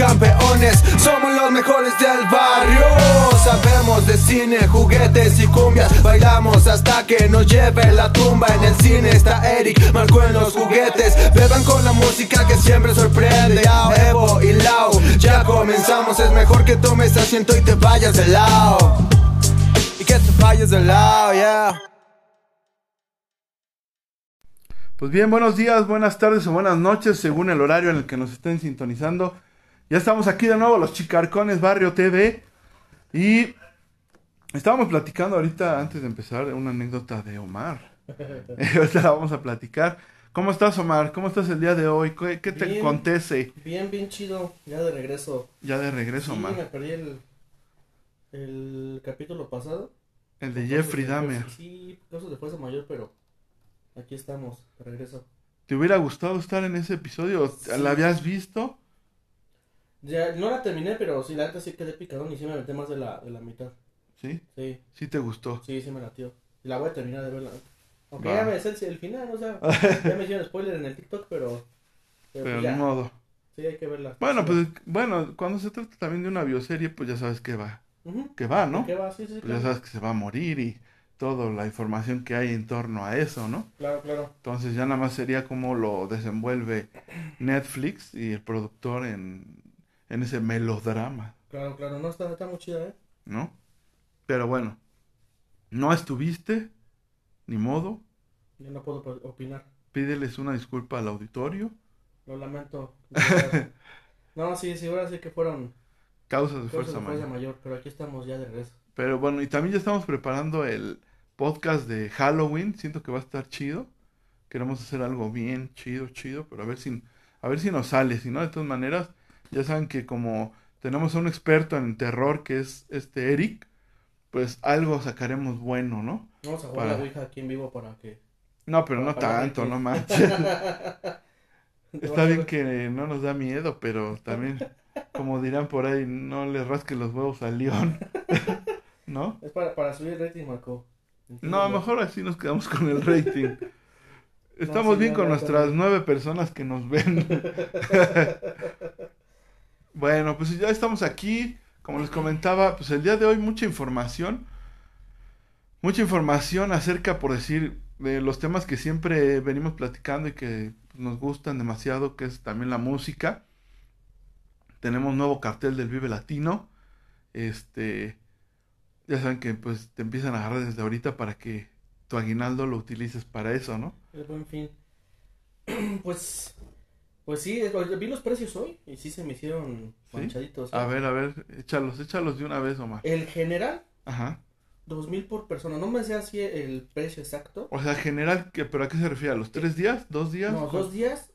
campeones, somos los mejores del barrio. Sabemos de cine, juguetes y cumbias, bailamos hasta que nos lleve la tumba. En el cine está Eric, marcó en los juguetes. Beban con la música que siempre sorprende. Evo y Lau, ya comenzamos. Es mejor que tomes asiento y te vayas de lado. Y que te vayas de lado, yeah. Pues bien, buenos días, buenas tardes o buenas noches, según el horario en el que nos estén sintonizando. Ya estamos aquí de nuevo, los Chicarcones Barrio TV. Y estábamos platicando ahorita, antes de empezar, una anécdota de Omar. ahorita la vamos a platicar. ¿Cómo estás, Omar? ¿Cómo estás el día de hoy? ¿Qué, qué te Bien. acontece? Bien, bien chido, ya de regreso. Ya de regreso, Sí, me Omar. perdí el, el capítulo pasado. El de Jeffrey de Dahmer. Sí, cosas de fuerza mayor, pero aquí estamos, de regreso. ¿Te hubiera gustado estar en ese episodio? Sí. ¿La habías visto? Ya, no la terminé, pero sí, la neta sí quedé picadón y sí me metí más de la, de la mitad. ¿Sí? Sí, ¿Sí te gustó? sí, sí me latió. Y la voy a terminar de verla. Aunque Va. ya me sé el, el final, o sea, ya me hicieron spoiler en el TikTok, pero... Pero, Pero pues ya, modo. sí hay que verla. Bueno, pues, bueno, cuando se trata también de una bioserie, pues ya sabes que va. Que va, ¿no? ¿Qué va? Sí, sí, Pues ya sabes que se va a morir y toda la información que hay en torno a eso, ¿no? Claro, claro. Entonces ya nada más sería como lo desenvuelve Netflix y el productor en, en ese melodrama, Claro, claro. No, está, está muy chida, ¿eh? ¿no? Pero bueno, no estuviste, ni modo, Yo no puedo opinar. pídeles una disculpa al auditorio, Lo lamento. no, sí, sí, ahora sí que fueron causas de fuerza de fuerza mayor. mayor, pero aquí estamos ya de regreso. Pero bueno, y también ya estamos preparando el podcast de Halloween, siento que va a estar chido. Queremos hacer algo bien chido, chido, pero a ver si a ver si nos sale, si no de todas maneras, ya saben que como tenemos a un experto en terror que es este Eric, pues algo sacaremos bueno, ¿no? Vamos a jugar Para- la Ouija aquí en vivo para que... No, pero no Para tanto, no manches. Está bien que no nos da miedo, pero también, como dirán por ahí, no le rasque los huevos al león. ¿No? Es para, para subir el rating, Marco. No, mejor así nos quedamos con el rating. Estamos sí, bien con nuestras nueve personas que nos ven. Bueno, pues ya estamos aquí. Como les comentaba, pues el día de hoy mucha información. Mucha información acerca, por decir, de los temas que siempre venimos platicando y que nos gustan demasiado, que es también la música. Tenemos nuevo cartel del Vive Latino. Este, ya saben que pues te empiezan a agarrar desde ahorita para que tu aguinaldo lo utilices para eso, ¿no? El buen fin. pues... Pues sí, vi los precios hoy y sí se me hicieron ¿Sí? manchaditos. A ¿eh? ver, a ver, échalos, échalos de una vez, Omar. El general, Ajá. dos mil por persona. No me sé así el precio exacto. O sea, general, ¿qué, ¿pero a qué se refiere? ¿A los tres días? ¿Dos días? No, dos días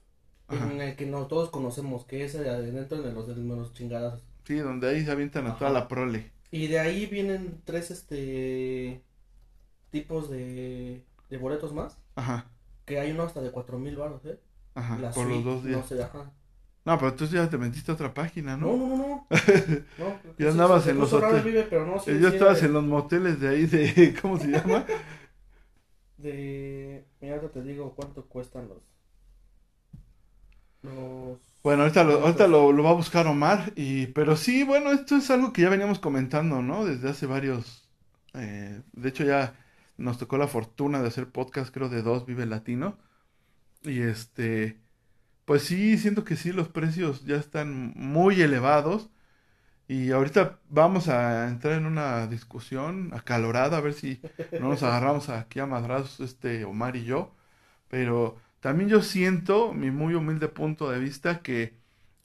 Ajá. en el que no todos conocemos, que es dentro de los de los chingadas. Sí, donde ahí se avientan a toda la prole. Y de ahí vienen tres este tipos de, de boletos más, Ajá, que hay uno hasta de cuatro mil baros, ¿eh? Ajá, La por los dos días. No sé, ajá. No, pero tú ya te metiste a otra página, No, ¿no? no, no, no. Ya andabas se en puso los hoteles. Vive, pero no, sí, ya sí estabas en los moteles de ahí de, ¿cómo se llama? De, mira, te digo cuánto cuestan los, los. Bueno, ahorita lo, ahorita lo, lo va a buscar Omar, y, pero sí, bueno, esto es algo que ya veníamos comentando, ¿no? Desde hace varios, eh, de hecho ya nos tocó la fortuna de hacer podcast, creo, de dos Vive Latino, y este, pues sí, siento que sí, los precios ya están muy elevados, y ahorita vamos a entrar en una discusión acalorada, a ver si no nos agarramos aquí a madrazos, este, Omar y yo, pero también yo siento, mi muy humilde punto de vista, que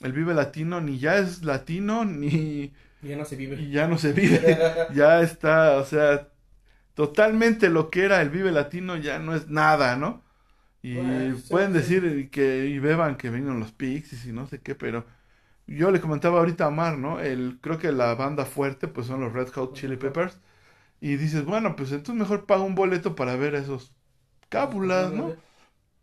el Vive Latino ni ya es latino, ni Ya no se vive. ya no se vive, ya está, o sea, totalmente lo que era el Vive Latino ya no es nada, ¿no? Y Bueno, pueden sí. decir que y beban que vinieron los Pixies y no sé qué, pero yo le comentaba ahorita a Omar, ¿no? El, creo que la banda fuerte pues son los Red Hot Chili Peppers y dices, bueno, pues entonces mejor paga un boleto para ver a esos cábulas, ¿no?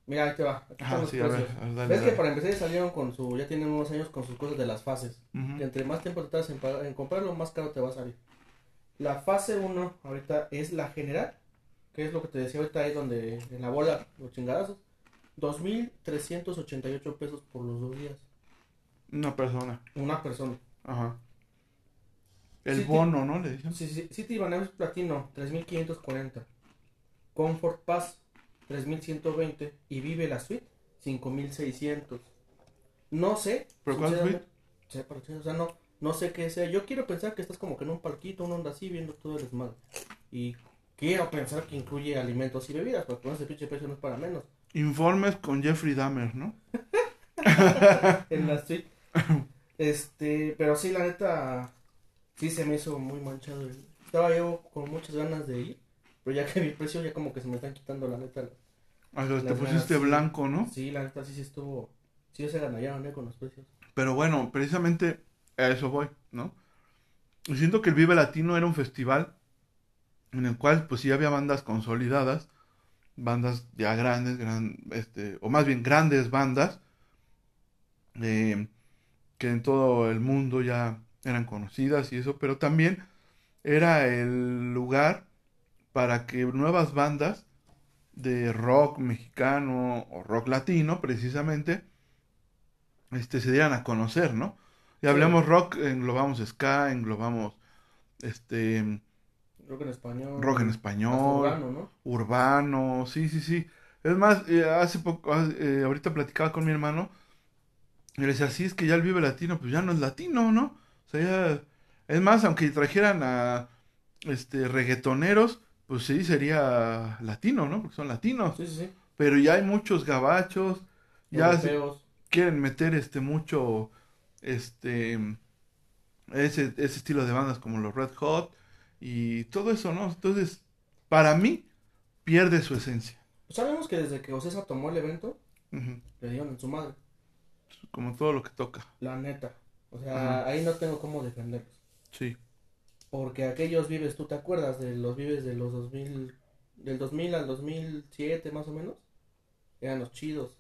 Mira, ahí te va. Aquí los sí, a ver, a ver, dale, Ves que para empezar ya salieron con su, ya tienen unos años con sus cosas de las fases. Que entre más tiempo te tardas en, en comprarlo, más caro te va a salir. La fase 1 ahorita es la general, que es lo que te decía ahorita ahí donde en la bola, los chingadazos. 2.388 pesos por los dos días. Una persona. Una persona. Ajá. El Sí, bono, ¿no? Le dicen. Sí, sí, City Banamex Platino, 3540. Comfort Pass, 3120. Y Vive la Suite, 5600. No sé. ¿Pero cuál pero sí, o sea, no, no sé qué sea. Yo quiero pensar que estás como que en un parquito, una onda así, viendo todo el desmadre. Y quiero pensar que incluye alimentos y bebidas, porque con ese pinche precio no es para menos. Informes con Jeffrey Dahmer, ¿no? en la suite. Este, pero sí, la neta, sí se me hizo muy manchado. Estaba yo con muchas ganas de ir, pero ya que vi el precio, ya como que se me están quitando la neta. O sea, te pusiste ganas, sí. blanco, ¿no? Sí, la neta sí se estuvo, sí se ganaron eh, con los precios. Pero bueno, precisamente a eso voy, ¿no? Siento que el Vive Latino era un festival en el cual pues sí había bandas consolidadas, bandas ya grandes, gran, este, o más bien grandes bandas, eh, que en todo el mundo ya eran conocidas y eso, pero también era el lugar para que nuevas bandas de rock mexicano o rock latino, precisamente, este, se dieran a conocer, ¿no? Y Sí. hablamos rock, englobamos ska, englobamos este Rock en español. rock en español, urbano, ¿no? urbano, sí, sí, sí. Es más, eh, hace poco, ah, eh, ahorita platicaba con mi hermano y le decía, sí, es que ya el Vive Latino, pues ya no es latino, ¿no? O sea, ya, es más, aunque trajeran a, este, reggaetoneros, pues sí, sería latino, ¿no? Porque son latinos. Sí, sí, sí. Pero ya hay muchos gabachos, ya se quieren meter, este, mucho, este, ese, ese estilo de bandas como los Red Hot y todo eso, ¿no? Entonces, para mí, pierde su esencia. Sabemos que desde que Ocesa tomó el evento, le dieron en su madre. Como todo lo que toca. La neta. O sea, ahí no tengo cómo defenderlos. Sí. Porque aquellos vives, ¿tú te acuerdas de los vives de los 2000, del 2000 al 2007 más o menos? Eran los chidos.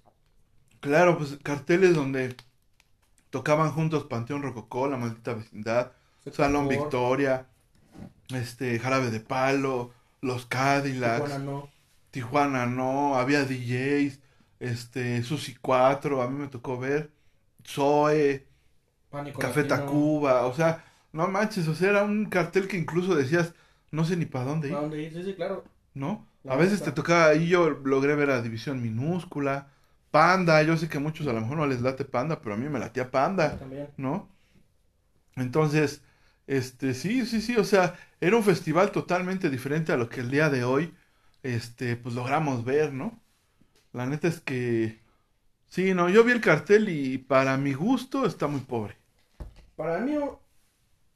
Claro, pues carteles donde tocaban juntos Panteón Rococó, La Maldita Vecindad, Salón Victoria, este, Jarabe de Palo, Los Cadillacs, Tijuana no. Tijuana no, había DJs, este, Susi 4, a mí me tocó ver, Zoe, Pánico Café Latino. Tacuba, o sea, no manches, o sea, era un cartel que incluso decías, no sé ni para dónde ir, ¿A dónde ir? Sí, sí, claro. ¿no? La A veces te tocaba, ahí yo logré ver a División Minúscula, Panda, yo sé que a muchos a lo mejor no les late Panda, pero a mí me latía Panda, También. ¿no? Entonces, este, sí, sí, sí, o sea, era un festival totalmente diferente a lo que el día de hoy, este, pues logramos ver, ¿no? La neta es que, sí, no, yo vi el cartel y para mi gusto está muy pobre. Para mí,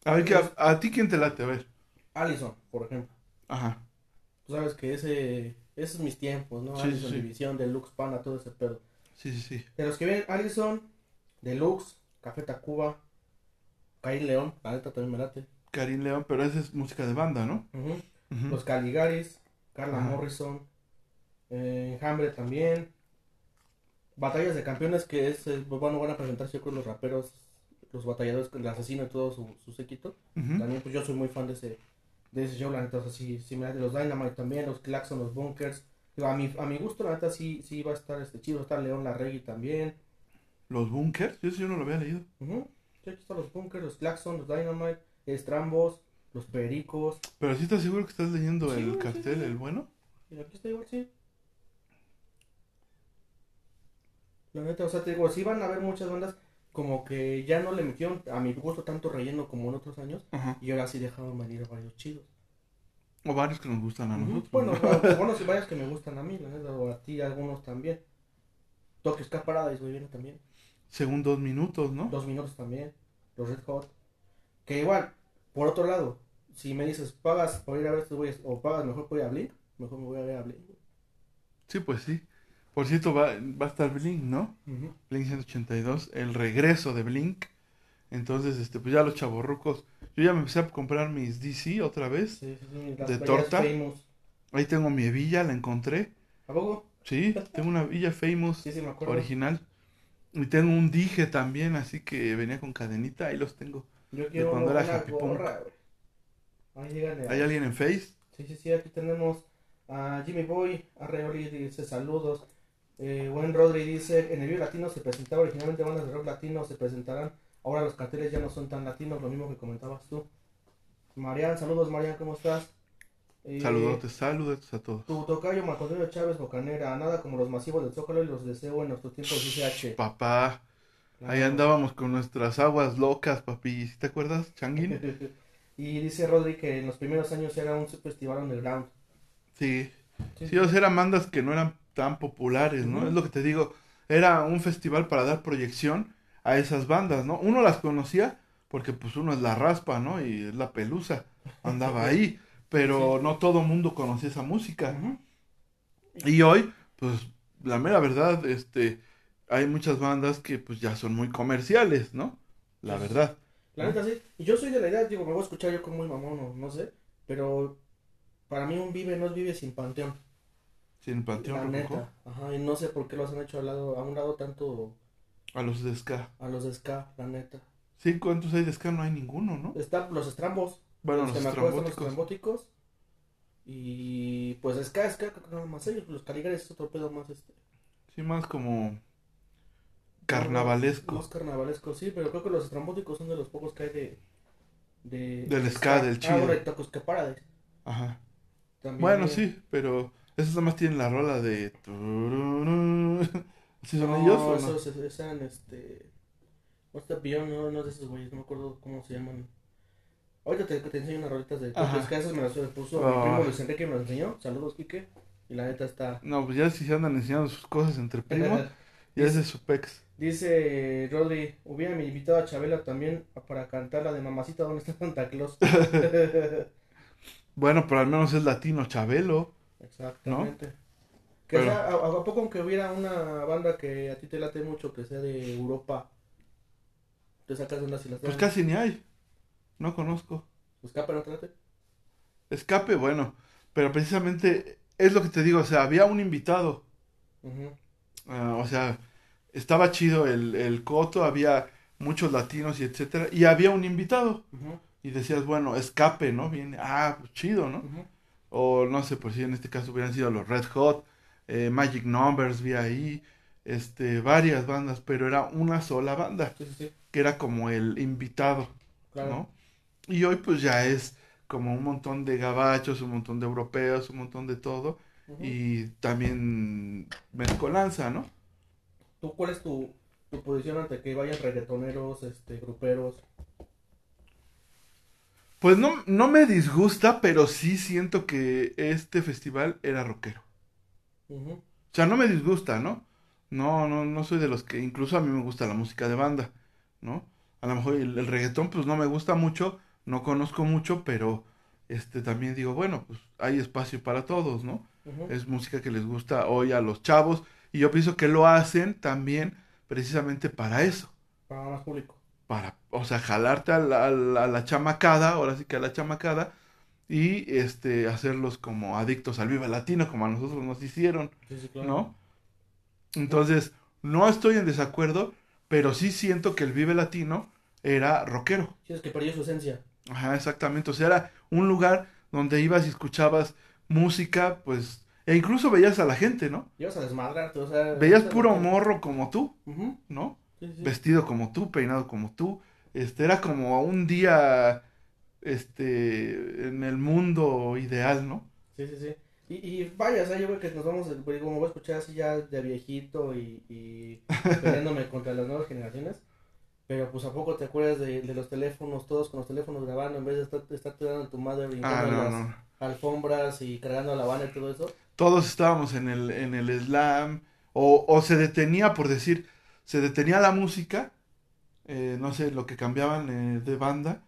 A ver, ¿qué- a, a ti quién te late? A ver. Allison, por ejemplo. Ajá. Tú sabes que ese, esos mis tiempos, ¿no? Sí, Allison, sí. División, Deluxe, Pana, todo ese pedo. Sí, sí, sí. De los que vienen, Allison, Deluxe, Café Tacuba, Caín León, la neta también me late. Karim León, pero esa es música de banda, ¿no? Los Caligaris, Carla Ajá. Morrison, eh, Enjambre también. Batallas de campeones que es, eh, bueno, van a presentarse yo creo los raperos, los batalladores, el asesino y todo su, su séquito. También pues yo soy muy fan de ese, de ese show, la neta, o sea, sí, sí me late. Los Dynamite también, los Claxon, los Bunkers. Digo, a mi, a mi gusto, la neta, sí, sí va a estar este chido, estar León Larregui también. Los Bunkers, yo, yo no lo había leído. Aquí están los Bunkers, los Claxon, los Dynamite, Estrambos, los Pericos. Pero sí estás seguro que estás leyendo Sí, el cartel, sí. el bueno. Y aquí está igual, sí. La neta, o sea, te digo, sí van a haber muchas bandas como que ya no le metieron a mi gusto tanto relleno como en otros años. Ajá. Y ahora sí dejaron venir a varios chidos. O varios que nos gustan a nosotros. Bueno, ¿no? bueno, sí, varios que me gustan a mí, la neta, o a ti algunos también. Toques Car Paradise, güey, viene también. Según dos minutos, ¿no? Dos minutos también. Los Red Hot. Que igual, por otro lado, si me dices, pagas por ir a ver estos güeyes o pagas mejor por ir a Blink, mejor me voy a ver a Blink. Sí, pues sí. Por cierto, va, va a estar Blink, ¿no? Ujú. Blink 182, el regreso de Blink. Entonces, este, pues ya los chavorrucos. Yo ya me empecé a comprar mis DC otra vez. Sí, sí, ¿De torta? Famous. Ahí tengo mi hebilla, la encontré. ¿A poco? Sí, tengo una Villa Famous Sí, original. Y tengo un dije también, así que venía con cadenita, ahí los tengo. Yo quiero cuando era Happy gorra. Ahí. ¿Hay alguien en Face? Sí, sí, sí, aquí tenemos a Jimmy Boy, a Reoli dice saludos. Eh, buen Rodri dice, en el Vive Latino se presentaba originalmente bandas de rock latino, se presentarán, ahora los carteles ya no son tan latinos, lo mismo que comentabas tú. Marian, saludos Marian, ¿cómo estás? Eh, Saludos, saludos a todos. Tu tocayo Antonio Chávez Bocanera, nada como los masivos del Zócalo y los deseo en nuestros tiempos UCH. Papá, ahí andábamos con nuestras aguas locas, papi. ¿Sí ¿Te acuerdas, Changuín? y dice Rodri que en los primeros años era un festival underground. Sí. Sí, o sea, eran bandas que no eran tan populares, ¿no? Es lo que te digo. Era un festival para dar proyección a esas bandas, ¿no? Uno las conocía porque pues uno es la raspa, ¿no? Y es la pelusa. Andaba ahí. Pero no todo mundo conocía esa música. Ujú. Y hoy, pues, la mera verdad, este, hay muchas bandas que pues ya son muy comerciales, ¿no? La Sí. verdad. La neta sí. Y yo soy de la idea, digo, me voy a escuchar yo como muy mamón o no sé, pero para mí un vive no es vive sin panteón. Sin La Panteón Rococó, neta. Ajá, y no sé por qué los han hecho al lado, a un lado tanto a los de Ska. a los de ska, la neta. Sí, ¿cuántos hay de Ska? No hay ninguno, ¿no? Están los estrambos, Bueno, los los que son los. Y pues ska, ska, no más ellos, los caligares es otro pedo más este. Sí, más como carnavalesco. Más carnavalesco, sí, pero creo que los estrambóticos son de los pocos que hay de. de Del ska, del Ah, chido. y Tacos que Paradise. Ajá. También Bueno, eh, sí, pero esos nada más tienen la rola de... ¿Sí son no, ellos o no? esos, esos eran este. What's the Beyond? No, no es de esos güeyes, no me acuerdo cómo se llaman. Ahorita te, te enseño unas rolitas de que esas me las puso Ah. mi primo Luis Enrique me las enseñó. Saludos, Quique. Y la neta está. No, pues ya si se andan enseñando sus cosas entre primos, ya es de su pex. Dice Rodri, hubiera invitado a Chabela también para cantar la de Mamacita, ¿dónde está Santa Claus? Bueno, pero al menos es latino, Chabelo. Exactamente. Que Pero- sea, a, a poco aunque hubiera una banda que a ti te late mucho, que sea de Europa, te sacas de una si las Pues casi ni hay. No conozco. Escapa, no te late. Escape, bueno. Pero precisamente es lo que te digo, o sea, había un invitado. Ah, o sea, estaba chido el, el coto, había muchos latinos y etcétera. Y había un invitado. Y decías, bueno, escape, ¿no? Viene, ah, pues chido, ¿no? O no sé, por si en este caso hubieran sido los Red Hot, eh, Magic Numbers, vi ahí, este, varias bandas, pero era una sola banda, Sí, sí, sí, que era como el invitado, claro. ¿no? Y hoy pues ya es como un montón de gabachos, un montón de europeos, un montón de todo, Ujú. y también mezcolanza, ¿no? ¿Tú cuál es tu, tu posición ante que vayan reggaetoneros, este, gruperos? Pues no, no me disgusta, pero sí siento que este festival era rockero. O sea, no me disgusta, ¿no? No, no, no soy de los que, incluso a mí me gusta la música de banda, ¿no? A lo mejor el, el reggaetón, pues no me gusta mucho, no conozco mucho, pero este también digo, bueno, pues hay espacio para todos, ¿no? Es música que les gusta hoy a los chavos, y yo pienso que lo hacen también precisamente para eso, Para más público. para, o sea, jalarte a la, a la, a la chamacada, ahora sí que a la chamacada, y este, hacerlos como adictos al Viva Latino, como a nosotros nos hicieron. Sí, sí, claro. ¿no? Entonces, no estoy en desacuerdo, pero sí siento que el Vive Latino era rockero. Sí, es que perdió su esencia. Ajá, exactamente. O sea, era un lugar donde ibas y escuchabas música, pues, e incluso veías a la gente, ¿no? Ibas a desmadrarte, o sea... Veías a- puro morro como tú, Ujú, ¿no? sí, sí. Vestido como tú, peinado como tú. Este, era como un día, este, en el mundo ideal, ¿no? Sí, sí, sí. Y, y vaya, o sea, yo creo que nos vamos, como voy a escuchar así ya de viejito y, y peleándome contra las nuevas generaciones. Pero pues a poco te acuerdas de, de los teléfonos, todos con los teléfonos grabando, en vez de estar, estar tirando a tu madre Ah, en no, las no. alfombras y cargando la Habana y todo eso. todos estábamos en el, en el slam, o, o se detenía, por decir, se detenía la música, eh, no sé, lo que cambiaban eh, de banda,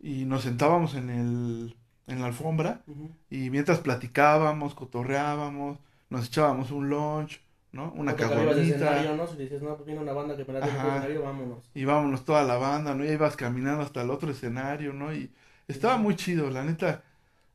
y nos sentábamos en el, en la alfombra, y mientras platicábamos, cotorreábamos, nos echábamos un lunch, ¿no? Una ¿no? Si dices, no, pues viene una banda que Ajá. por escenario, vámonos. y vámonos toda la banda, ¿no? Y ibas caminando hasta el otro escenario, ¿no? Y estaba muy chido, la neta.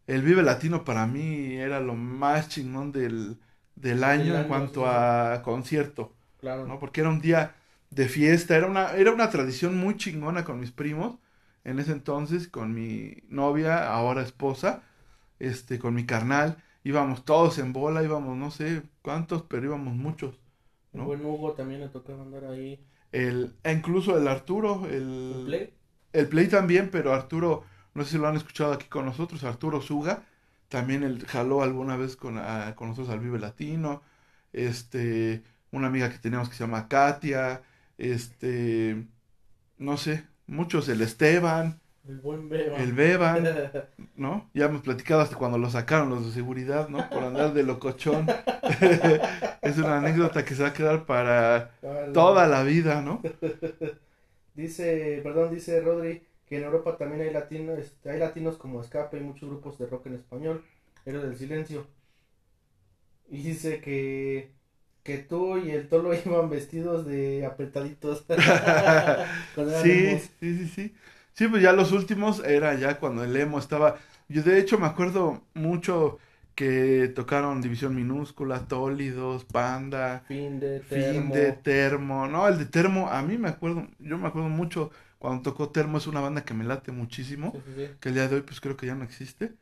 El Vive Latino para mí era lo más chingón del, del año en cuanto sí, sí. a concierto, Claro. ¿no? Porque era un día de fiesta, era una, era una tradición muy chingona con mis primos, en ese entonces, con mi novia, ahora esposa, este, con mi carnal, íbamos todos en bola, íbamos no sé cuántos, pero íbamos muchos, El ¿no? buen Hugo también le tocaba andar ahí. El, e incluso el Arturo, el, ¿El Play? el Play también, pero Arturo, no sé si lo han escuchado aquí con nosotros, Arturo Suga, también él jaló alguna vez con, ah, con nosotros al Vive Latino, este, una amiga que teníamos que se llama Katia, este, no sé, muchos, el Esteban, El buen Beba. el ¿no? Ya hemos platicado hasta cuando lo sacaron los de seguridad, ¿no? Por andar de locochón. es una anécdota que se va a quedar para Vale. toda la vida, ¿no? Dice, perdón, dice Rodri que en Europa también hay latinos, este, hay latinos como Escape y muchos grupos de rock en español, Héroes del Silencio. Y dice que que tú y el Tolo iban vestidos de apretaditos. Sí, sí, sí, sí. Sí, pues ya los últimos era ya cuando el emo estaba. Yo de hecho me acuerdo mucho que tocaron División Minúscula, Tólidos, Panda, Fin de Fin termo. de Termo. No, el de Termo, a mí me acuerdo, yo me acuerdo mucho cuando tocó Termo, es una banda que me late muchísimo, Sí, sí, sí. que el día de hoy pues creo que ya no existe,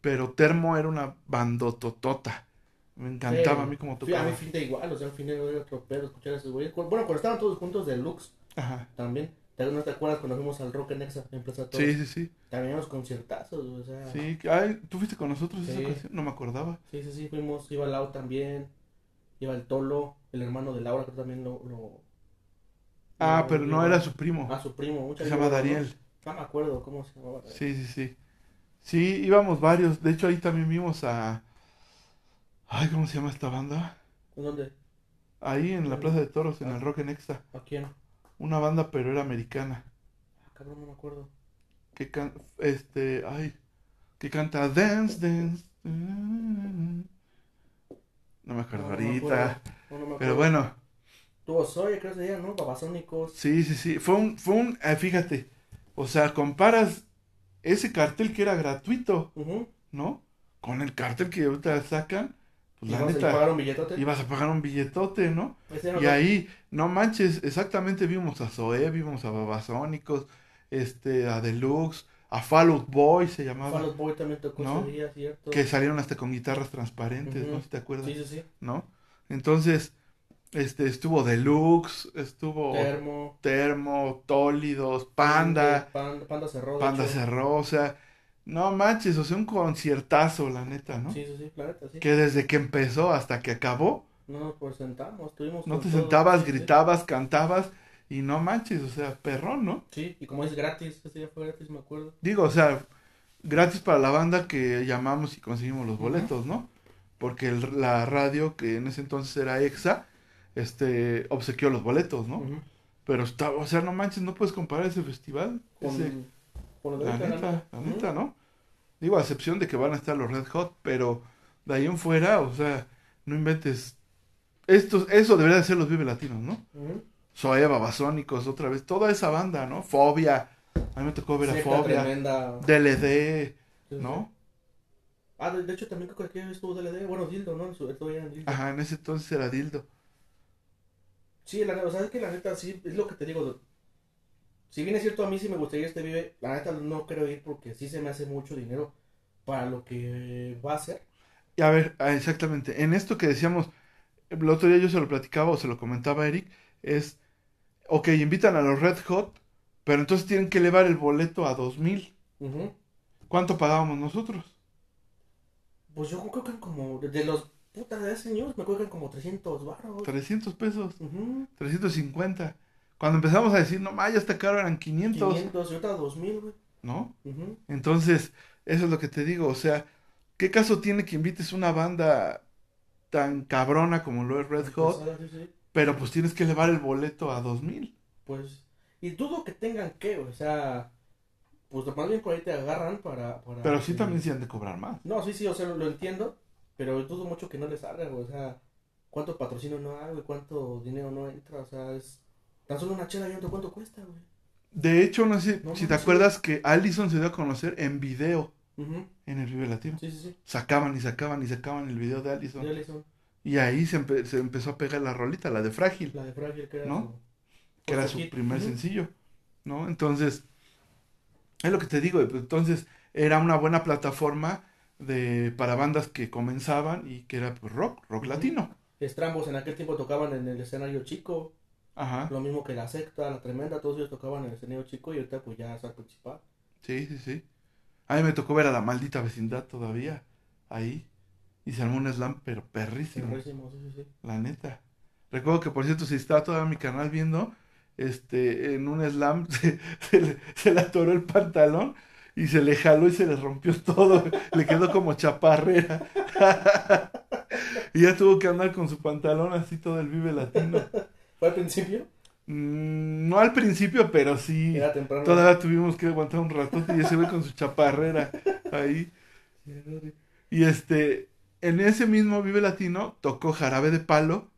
pero Termo era una bandototota. Me encantaba a mí como Sí, a tocaba. mí fin de igual, o sea, fin de era otro pedo escuchar a esos güeyes. Bueno, cuando estaban todos juntos de Lux Ajá. también. ¿Te- ¿No te acuerdas cuando fuimos al Rock en Exa en Plaza Toros? Sí, sí, sí. También los conciertazos, o sea. Sí, ay, ¿tú fuiste con nosotros esa Sí. ocasión? No me acordaba. Sí, sí, sí, fuimos, iba Lau también, iba el Tolo, el hermano de Laura, que también lo... lo Ah, lo- pero no era su primo. Ah, su primo, mucha Se llama Dariel. No me acuerdo cómo se llamaba. Sí, sí, sí. Sí, íbamos varios. De hecho, ahí también vimos a... Ay, ¿cómo se llama esta banda? ¿En dónde? Ahí en la Plaza de Toros, en el Rock en Extra. ¿A quién? Ah, Una banda, pero era americana. cabrón, no me acuerdo. Que can... Este... Ay... Que canta Dance, Dance. No me acuerdo No, no me ahorita. acuerdo. No, no me Pero acuerdo. bueno, Tuvo Soy, creo que se ¿no? Babasónicos. sí, sí, sí. Fue un... Fue un... eh, fíjate. O sea, comparas ese cartel que era gratuito, Ujú. ¿no? Con el cartel que ahorita sacan. Pues la vamos a pagar un billetote. ibas a pagar un billetote, ¿no? Era Y ahí, no manches, exactamente vimos a Zoé, vimos a Babasónicos, este, a Deluxe, a Fall Out Boy se llamaba, Fall Out Boy también tocó ¿No? ese día, ¿cierto? que salieron hasta con guitarras transparentes, Ujú. ¿no? Si te acuerdas, Sí, sí, sí. ¿no? Entonces, este, estuvo Deluxe, estuvo Termo. Termo, Tólidos, Panda, Panda, Panda cerró. Panda cerró, o sea, no manches, o sea, un conciertazo, la neta, ¿no? Sí, sí, sí, la neta, sí. Que desde que empezó hasta que acabó, No nos presentamos, estuvimos No te todo. sentabas, Sí, sí. gritabas, cantabas y no manches, o sea, perrón, ¿no? Sí, y como es gratis, este día fue gratis, me acuerdo. Digo, o sea, gratis para la banda que llamamos y conseguimos los boletos, ¿no? Porque el- la radio, que en ese entonces era EXA, este, obsequió los boletos, ¿no? Pero está, o sea, no manches, no puedes comparar ese festival. Con, ese- con la neta, ¿no? Digo, a excepción de que van a estar los Red Hot, pero de ahí en fuera, o sea, no inventes. Esto, eso debería de ser los Vive Latinos, ¿no? Ujú. Zoe, Babasónicos, otra vez, toda esa banda, ¿no? Fobia, a mí me tocó ver a Secta Fobia, tremenda. DLD. ¿no? Ah, de, hecho también creo que aquí estuvo DLD, bueno, Dildo, ¿no? En su- todavía en Dildo. Ajá, en ese entonces era Dildo. Sí, la o sea, es que la neta, sí, es lo que te digo. Si bien es cierto, a mí sí me gustaría este vive, la neta no quiero ir porque sí se me hace mucho dinero para lo que va a ser. Y a ver, ah, exactamente, en esto que decíamos, el otro día yo se lo platicaba o se lo comentaba a Eric, es, ok, invitan a los Red Hot, pero entonces tienen que elevar el boleto a dos mil. Ujú. ¿Cuánto pagábamos nosotros? Pues yo creo que como, de, los putas de hace años, me eran como 300 baros. 300 pesos, Ujú. 350. Cuando empezamos a decir, no, ma, ya está caro, eran 500, 500 y ahorita 2000, güey. ¿no? Ujú. Entonces, eso es lo que te digo, o sea, ¿qué caso tiene que invites una banda tan cabrona como lo es Red Hot, Pesada, sí, sí. pero pues tienes que elevar el boleto a 2000? Pues, y dudo que tengan que, o sea, pues más bien por ahí te agarran para... para Pero sí también se han de cobrar más. No, sí, sí, o sea, lo, lo entiendo, pero dudo mucho que no les salga, o sea, cuánto patrocinio no hay, cuánto dinero no entra, o sea, es... Tan solo una chela viendo cuánto cuesta, güey. De hecho, no sé No si te acuerdas que Allison se dio a conocer en video en el Vive Latino. Sí, sí, sí, Sacaban y sacaban y sacaban el video de Allison. le hizo Y ahí se, empe- se empezó a pegar la rolita, la de Frágil, la de Frágil, que era ¿No? su- que era su hit. primer sencillo, ¿no? Entonces, es lo que te digo, pues, entonces era una buena plataforma de para bandas que comenzaban y que era pues, rock, rock latino, Estrambos en aquel tiempo tocaban en el escenario chico. Ajá. Lo mismo que la secta, la tremenda, todos ellos tocaban en el escenario chico y ahorita pues ya es al principal. Sí, sí, sí. A mí me tocó ver a la maldita vecindad todavía. Ahí. Y se armó un slam, pero perrísimo. Perrísimo, sí, sí, sí. La neta. Recuerdo que, por cierto, si estaba todavía mi canal viendo, este, en un slam se, se le, se le atoró el pantalón y se le jaló y se le rompió todo. Le quedó como chaparrera. y ya tuvo que andar con su pantalón así todo el Vive Latino. ¿Fue al principio? Mm, no al principio, pero sí. Era temprano. Todavía tuvimos que aguantar un ratote y ese güey con su chaparrera ahí. Y este, en ese mismo Vive Latino tocó Jarabe de Palo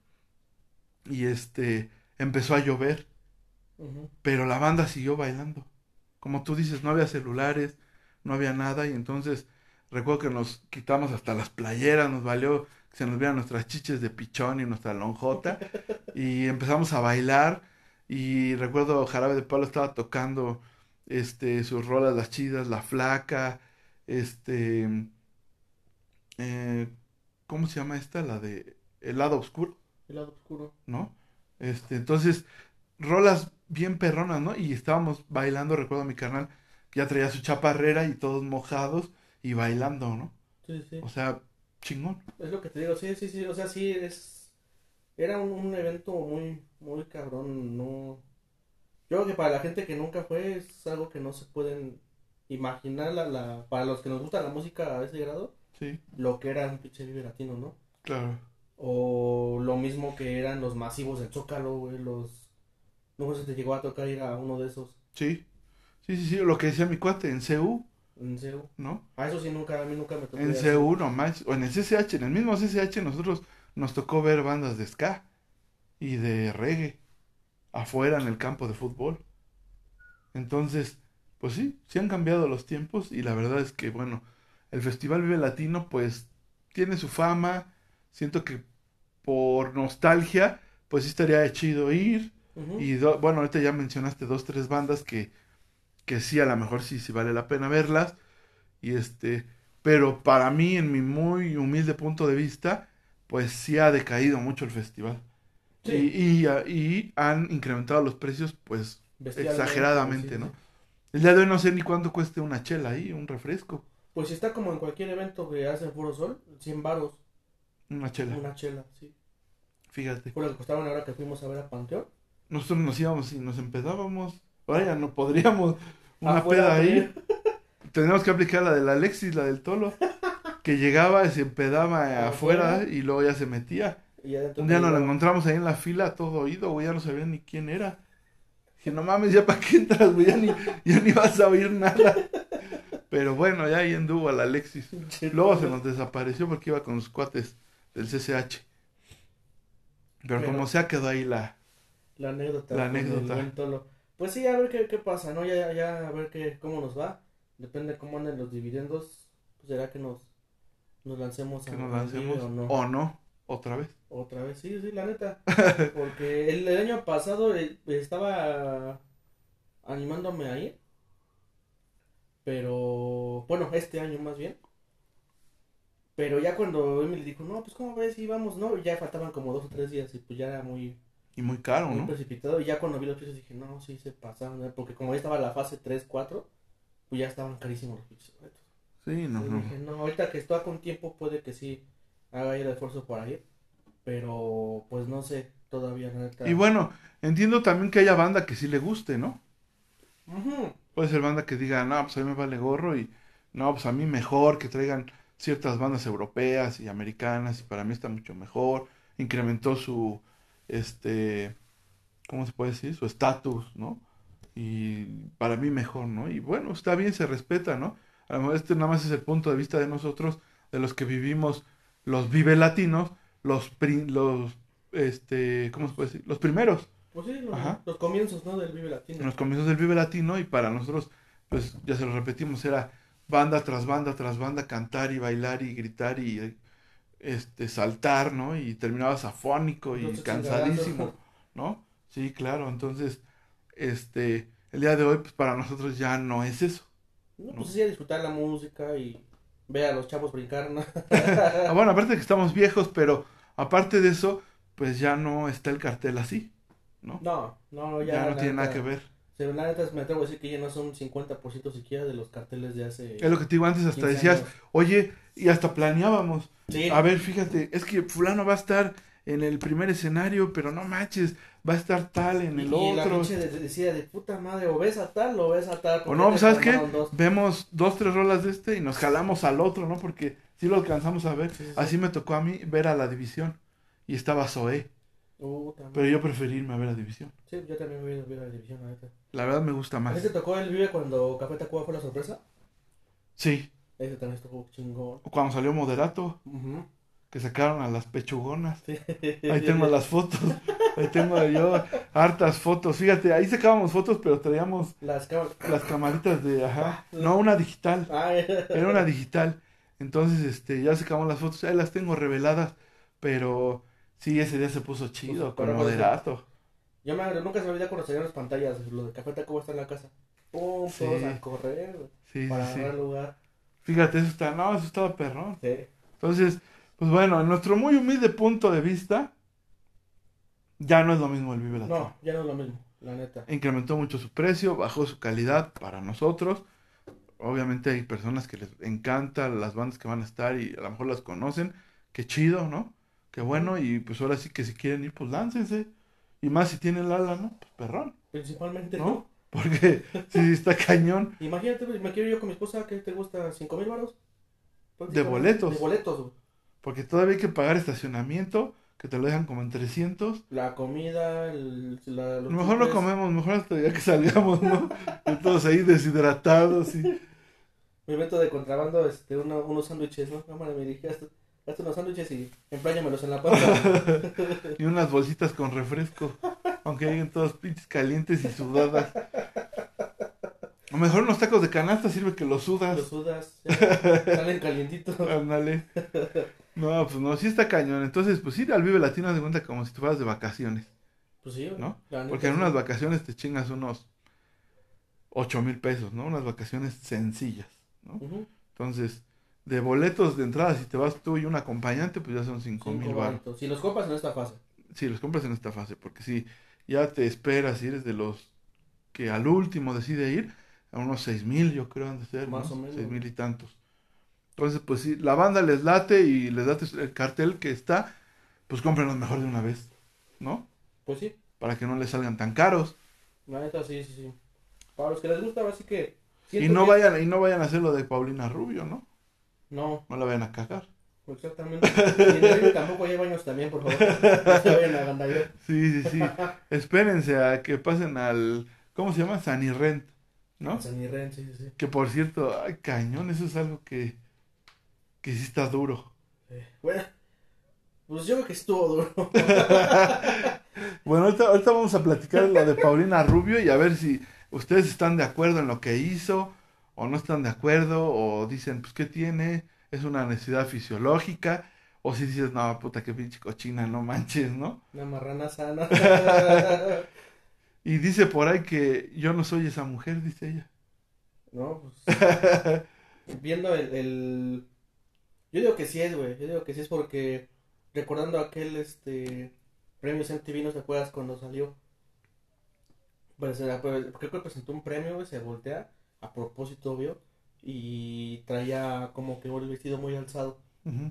y este, empezó a llover, pero la banda siguió bailando. Como tú dices, no había celulares, no había nada y entonces recuerdo que nos quitamos hasta las playeras, nos valió que se nos vieran nuestras chiches de pichón y nuestra lonjota y empezamos a bailar y recuerdo Jarabe de Palo estaba tocando este sus rolas las chidas, La Flaca, este eh, ¿cómo se llama esta? La de El lado oscuro, El lado oscuro. ¿no? Este, entonces rolas bien perronas, ¿no? Y estábamos bailando, recuerdo a mi carnal que ya traía su chaparrera y todos mojados y bailando, ¿no? Sí, sí. O sea, chingón. Es lo que te digo, sí, sí, sí. O sea, sí, es. Era un, un evento muy, muy cabrón. No. Yo creo que para la gente que nunca fue es algo que no se pueden imaginar. La, la, para los que nos gusta la música a ese grado, Sí, lo que era un pinche Vive latino, ¿no? claro. O lo mismo que eran los masivos del Zócalo, güey. Los. No sé si te llegó a tocar ir a uno de esos. Sí. Sí, sí, sí, lo que decía mi cuate en CU, En serio. ¿no? A eso sí, nunca, a mí nunca me tocó. En CU nomás, o en el CCH, en el mismo CCH nosotros nos tocó ver bandas de ska y de reggae afuera en el campo de fútbol. Entonces, pues sí, sí han cambiado los tiempos y la verdad es que, bueno, el Festival Vive Latino pues tiene su fama, siento que por nostalgia pues sí estaría de chido ir y do- bueno, ahorita ya mencionaste dos, tres bandas que, que sí, a lo mejor sí, sí vale la pena verlas. Y este, pero para mí, en mi muy humilde punto de vista, pues sí ha decaído mucho el festival. Sí. Y, y, y han incrementado los precios, pues, exageradamente, ¿no? El día de hoy no sé ni cuánto cueste una chela ahí, un refresco, Pues si está como en cualquier evento que hacen Foro Sol, 100 varos, una chela, una chela, sí. fíjate. Fue lo que costaban ahora que fuimos a ver a Panteón. Nosotros nos íbamos y nos empedábamos. Ahora ya no podríamos. Una Afuera, peda ahí. Tenemos que aplicar la del Alexis, la del Tolo. Que llegaba y se empedaba Afuera. y luego ya se metía. Y adentro Un día nos lo encontramos ahí en la fila, todo oído, güey, ya no sabía ni quién era. Dije, no mames, ya para qué entras, güey, ya ni, ya ni vas a oír nada. Pero bueno, ya ahí anduvo al Alexis. Luego se nos desapareció porque iba con los cuates del CCH. Pero Pero- como sea, quedó ahí la... La anécdota. La el anécdota. Pues sí, a ver qué, qué pasa, ¿no? Ya, ya, a ver qué, cómo nos va. Depende de cómo anden los dividendos. Pues será que nos, nos lancemos Que a nos lancemos. O no. O no, otra vez. Otra vez, sí, sí, la neta. Porque el, el año pasado eh, estaba animándome a ir. Pero, bueno, este año más bien. Pero ya cuando Emily dijo, no, pues cómo ves, y vamos, no, ya faltaban como dos o tres días y pues ya era muy, Y muy caro, muy ¿no? precipitado. Y ya cuando vi los precios dije, no, sí se pasaron, ¿eh? porque como ya estaba la fase 3, 4, pues ya estaban carísimos los boletos. Sí, no, no. dije, no, ahorita que estoy con tiempo puede que sí haga el esfuerzo para ir. Pero, pues no sé, todavía la neta. Y bueno, entiendo también que haya banda que sí le guste, ¿no? Puede ser banda que diga, no, pues a mí me vale gorro y no, pues a mí mejor que traigan ciertas bandas europeas y americanas y para mí está mucho mejor. Incrementó su, este, ¿cómo se puede decir? Su estatus, ¿no? Y para mí mejor, ¿no? Y bueno, está bien, se respeta, ¿no? A lo mejor este nada más es el punto de vista de nosotros, de los que vivimos los vive latinos, los, pri- los, este, ¿cómo se puede decir? Los primeros Pues sí, los, comienzos, ¿no? Del Vive Latino. los comienzos del Vive Latino y para nosotros, pues ya se lo repetimos, era banda tras banda tras banda, cantar y bailar y gritar y este saltar, ¿no? Y terminabas afónico y Entonces, cansadísimo. ¿no? Sí, claro, entonces, este, el día de hoy, pues para nosotros ya no es eso. No, pues sí, a disfrutar la música y ver a los chavos brincar, ¿no? Ah, bueno, aparte de que estamos viejos, pero Aparte de eso, pues ya no está el cartel así, ¿no? No, no, ya. ya no tiene nada que ver. La neta me atrevo a decir que ya no son 50% siquiera de los carteles de hace. Es lo que te digo antes, hasta 15 decías, años. oye, y hasta planeábamos. Sí. A ver, fíjate, es que fulano va a estar en el primer escenario, pero no manches, va a estar tal en el y la otro. de- decía de puta madre, o ves a tal o ves a tal. O no, ¿sabes qué? dos. Vemos dos, tres rolas de este y nos jalamos al otro, ¿no? Porque sí lo alcanzamos a ver. Sí, sí, sí. Así me tocó a mí ver a la división. Y estaba Zoé. Pero yo preferí irme a ver a división. Sí, yo también voy a ver la división, la neta. La verdad me gusta ¿A más. ti te tocó el Vive cuando Café Tacuba fue la sorpresa? Sí. Ese también estuvo chingón. Cuando salió Moderato, que sacaron a las pechugonas. Sí. Ahí tengo las fotos. Ahí tengo yo hartas fotos. Fíjate, ahí sacábamos fotos, pero traíamos Las las camaritas de, ajá. No, una digital. Ah, Era una digital. Entonces, este, ya sacamos las fotos. Ahí las tengo reveladas. Pero sí, ese día se puso chido Pues, con Moderato. Yo me, nunca se me olvida cuando salían las pantallas, lo de Café Tacuba está en la casa. Pum, Sí. todos a correr, Sí, para sí. agarrar lugar. Fíjate, eso está, no, eso estaba perrón. Sí. Entonces, pues bueno, en nuestro muy humilde punto de vista, ya no es lo mismo el Vive Latino. No, ya no es lo mismo, la neta. Incrementó mucho su precio, bajó su calidad para nosotros. Obviamente hay personas que les encantan las bandas que van a estar y a lo mejor las conocen. Qué chido, ¿no? Qué bueno. Y pues ahora sí que si quieren ir, pues láncense. Y más si tienen la ala, ¿no? Pues perrón, Principalmente, ¿no? ¿no? Porque si está cañón. Imagínate, me quiero yo con mi esposa, ¿qué te gusta? ¿Cinco mil baros? De boletos. De boletos. Porque todavía hay que pagar estacionamiento, que te lo dejan como en 300. La comida, el, la, lo mejor chicles. comemos, mejor hasta ya que salgamos, ¿no? Todos ahí deshidratados y... Mi evento de contrabando, este, uno- unos sándwiches, ¿no? Cámara, me dije, hazte hazte unos sándwiches y empláyamelos en la panza. y unas bolsitas con refresco, aunque lleguen todos pinches calientes y sudadas. O mejor unos tacos de canasta sirve que los sudas. Los sudas, ya, salen calientitos. Ándale. No, pues no, sí está cañón. Entonces, pues ir al Vive Latino de cuenta como si te fueras de vacaciones, Pues sí, ¿no? Porque en unas vacaciones te chingas unos ocho mil pesos, ¿no? Unas vacaciones sencillas, ¿no? Entonces, de boletos de entrada, si te vas tú y un acompañante, pues ya son cinco mil Cinco baros. Si los compras en esta fase. Si los compras en esta fase, porque si ya te esperas, si eres de los que al último decide ir, a unos seis mil yo creo han de ser, Más ¿no? o menos. Seis mil y tantos. Entonces, pues sí, la banda les late y les late el cartel que está, pues cómprenlos mejor de una vez, ¿no? Pues sí, Para que no les salgan tan caros. la neta sí, sí, sí. Para los que les gusta, así que. Y no que- vayan, y no vayan a hacer lo de Paulina Rubio, ¿no? No, No la vayan a cagar. exactamente. Y en tampoco hay baños también, por favor. No se vayan a agandallar. Sí, sí, sí. Espérense a que pasen al, ¿cómo se llama? Sanirrent, ¿no? San Irren, sí, sí, sí. Que por cierto, ay, cañón, eso es algo que, que sí está duro. Eh, Bueno, pues yo creo que estuvo duro. Bueno, ahorita, ahorita vamos a platicar lo de Paulina Rubio y a ver si ustedes están de acuerdo en lo que hizo o no están de acuerdo o dicen, pues, ¿qué tiene? Es una necesidad fisiológica. O si dices, no, puta, qué pinche cochina, no manches, ¿no? Una marrana sana. Y dice por ahí que yo no soy esa mujer, dice ella. No, pues. Viendo el, el- Yo digo que sí es, güey. Yo digo que sí es porque. Recordando aquel este. Premio MTV, ¿no te acuerdas cuando salió? Pues, pues, creo que presentó un premio, güey. Se voltea. A propósito, vio. Y traía como que el vestido muy alzado.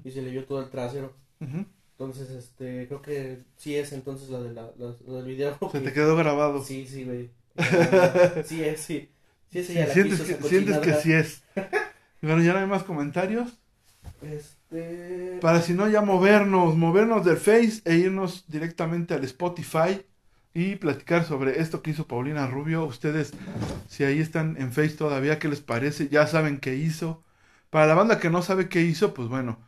Y se le vio todo el trasero. Entonces, este. Creo que sí es entonces la, de la, la- la del video. Se te que- quedó grabado. Sí, sí, güey. Sí es, sí. Sí es Sí, ella la sientes, que, sientes que sí es. Bueno, ya no hay más comentarios. Este. Para si no, ya movernos, movernos del Face e irnos directamente al Spotify y platicar sobre esto que hizo Paulina Rubio. Ustedes, si ahí están en Face todavía, ¿qué les parece? Ya saben qué hizo. Para la banda que no sabe qué hizo, pues bueno,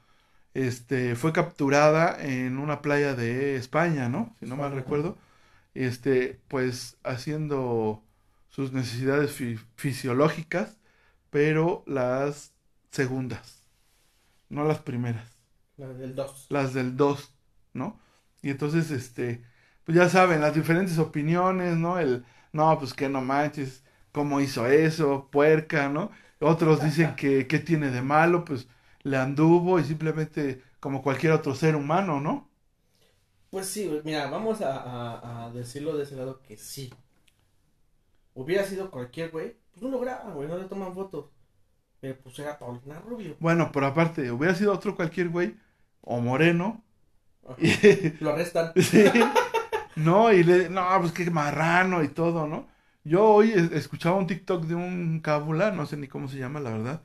este fue capturada en una playa de España, ¿no? Si no mal recuerdo. Este, pues haciendo sus necesidades fi- fisiológicas, pero las segundas, no las primeras La del 2. las del 2, ¿no? Y entonces, este, pues ya saben, las diferentes opiniones, ¿no? El, no, pues que no manches, ¿cómo hizo eso? Puerca, ¿no? Otros dicen que, ¿qué tiene de malo? Pues le anduvo y simplemente como cualquier otro ser humano, ¿no? Pues sí, mira, vamos a, a, a decirlo de ese lado que sí. Hubiera sido cualquier güey, pues no lo graban, güey, no le toman fotos. Pero pues era Paulina Rubio. Bueno, pero aparte, hubiera sido otro cualquier güey, o moreno. Y, Lo arrestan. sí, no, y le, no, pues qué marrano y todo, ¿no? Yo hoy es- escuchaba un TikTok de un cábula, no sé ni cómo se llama, la verdad,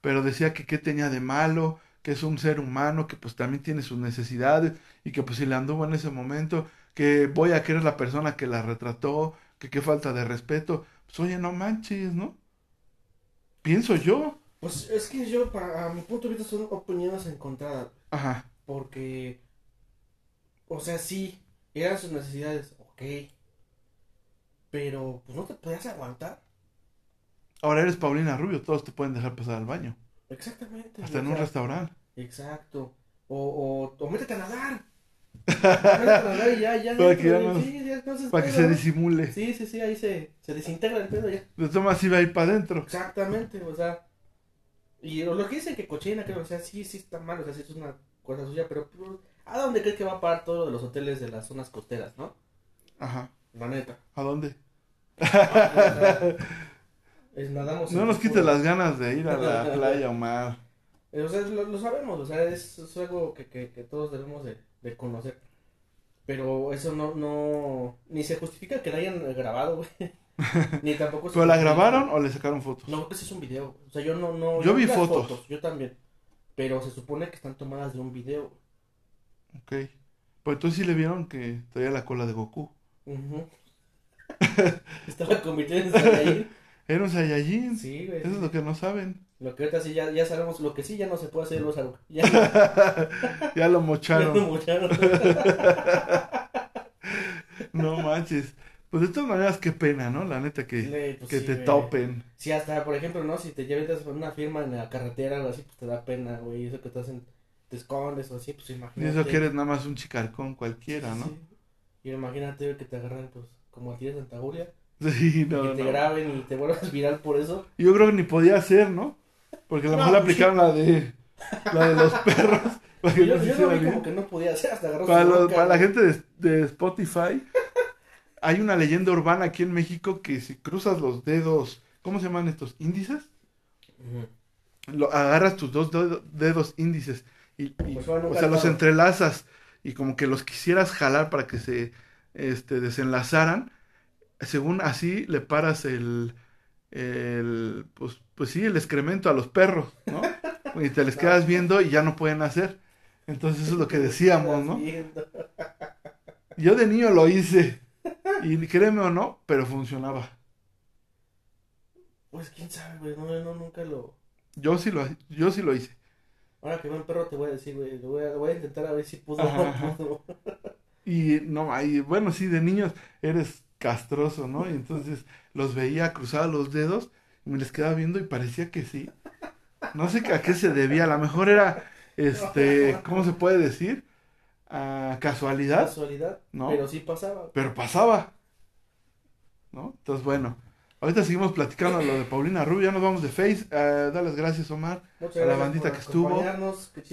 pero decía que qué tenía de malo, que es un ser humano, que pues también tiene sus necesidades, y que pues si le anduvo en ese momento, que voy a querer la persona que la retrató, que qué falta de respeto. Pues oye, no manches, ¿no? Pienso yo. Pues es que yo, para, a mi punto de vista, son opiniones encontradas. Ajá. Porque, o sea, sí, eran sus necesidades, ok. Pero, pues no te podías aguantar. Ahora eres Paulina Rubio, todos te pueden dejar pasar al baño, Exactamente. hasta en un restaurante. Exacto. O, o, o métete a nadar. Ya, ya. Para que ya no- sí, ya no se Para que espera, se ¿no? disimule. Sí, sí, sí, ahí se, se desintegra el pedo ya. De tomas iba a ir para adentro. Exactamente, o sea. Y lo que dicen que cochina, creo, o sea, sí, sí está mal, o sea, sí es una cosa suya, pero pues, ¿a dónde crees que va a parar todo lo de los hoteles de las zonas costeras, no? Ajá. La neta. ¿A dónde? Es, nadamos No nos puro- las ganas de ir a la playa, Omar. Eh, O sea, lo, lo sabemos, o sea, es, es algo que, que, que todos debemos de, de conocer. Pero eso no, no, ni se justifica que la hayan grabado, güey. ni tampoco se ¿Pero la grabaron o le sacaron fotos? No, ese es un video. O sea, yo no, no. Yo vi fotos. Yo también. Pero se supone que están tomadas de un video. Ok. Pues entonces sí le vieron que traía la cola de Goku. Ujú. Estaba convirtiendo en Saiyajin. Era un Saiyajin. Sí, güey. Eso es lo que no saben. Lo que ahorita sí ya, ya sabemos, lo que sí ya no se puede hacer los algo. Ya, no- Ya lo ya no mocharon. mocharon. No manches. Pues de todas maneras, qué pena, ¿no? La neta que, Sí, pues que sí, te güey. topen. Sí, hasta, por ejemplo, ¿no? Si te llevas una firma en la carretera o algo así, pues te da pena, güey. Eso que te hacen, te escondes o así, pues Y imagínate. eso que eres nada más un chicarcón cualquiera, ¿no? Sí. Y imagínate que te agarran, pues, como a ti de Santa Julia. Sí, y no, que te no. graben y te vuelvas viral por eso. Yo creo que ni podía hacer, ¿no? Porque a lo mejor le aplicaron la de la de los perros. Para que Yo, no yo hiciera lo vi bien. como que no podía hacer, hasta agarró Para, los- para la gente de, de Spotify, hay una leyenda urbana aquí en México que si cruzas los dedos, ¿cómo se llaman estos? ¿Índices? Lo, agarras tus dos dedo- dedos índices y, y- Pues o sea, los entrelazas y como que los quisieras jalar para que se este, desenlazaran. Según así le paras el, el pues, pues sí, el excremento a los perros, ¿no? Y te les quedas viendo y ya no pueden hacer. Entonces eso es lo que decíamos, ¿no? Yo de niño lo hice. Y créeme o no, pero funcionaba. Pues quién sabe, güey, no, no, nunca lo... Yo sí lo, yo sí lo hice. Ahora que veo un perro te voy a decir, güey, voy a, voy a intentar a ver si Ajá, pudo. Y no, ahí, bueno, sí, de niños eres castroso, ¿no? Y entonces los veía cruzar los dedos y me les quedaba viendo y parecía que sí. No sé a qué se debía, a lo mejor era, este, ¿cómo se puede decir? A casualidad, Casualidad, ¿no? pero sí pasaba. pero pasaba, ¿no? Entonces, bueno, ahorita seguimos platicando lo de Paulina Rubio, ya nos vamos de Face, dale las gracias, Omar, Muchas a la gracias bandita que estuvo,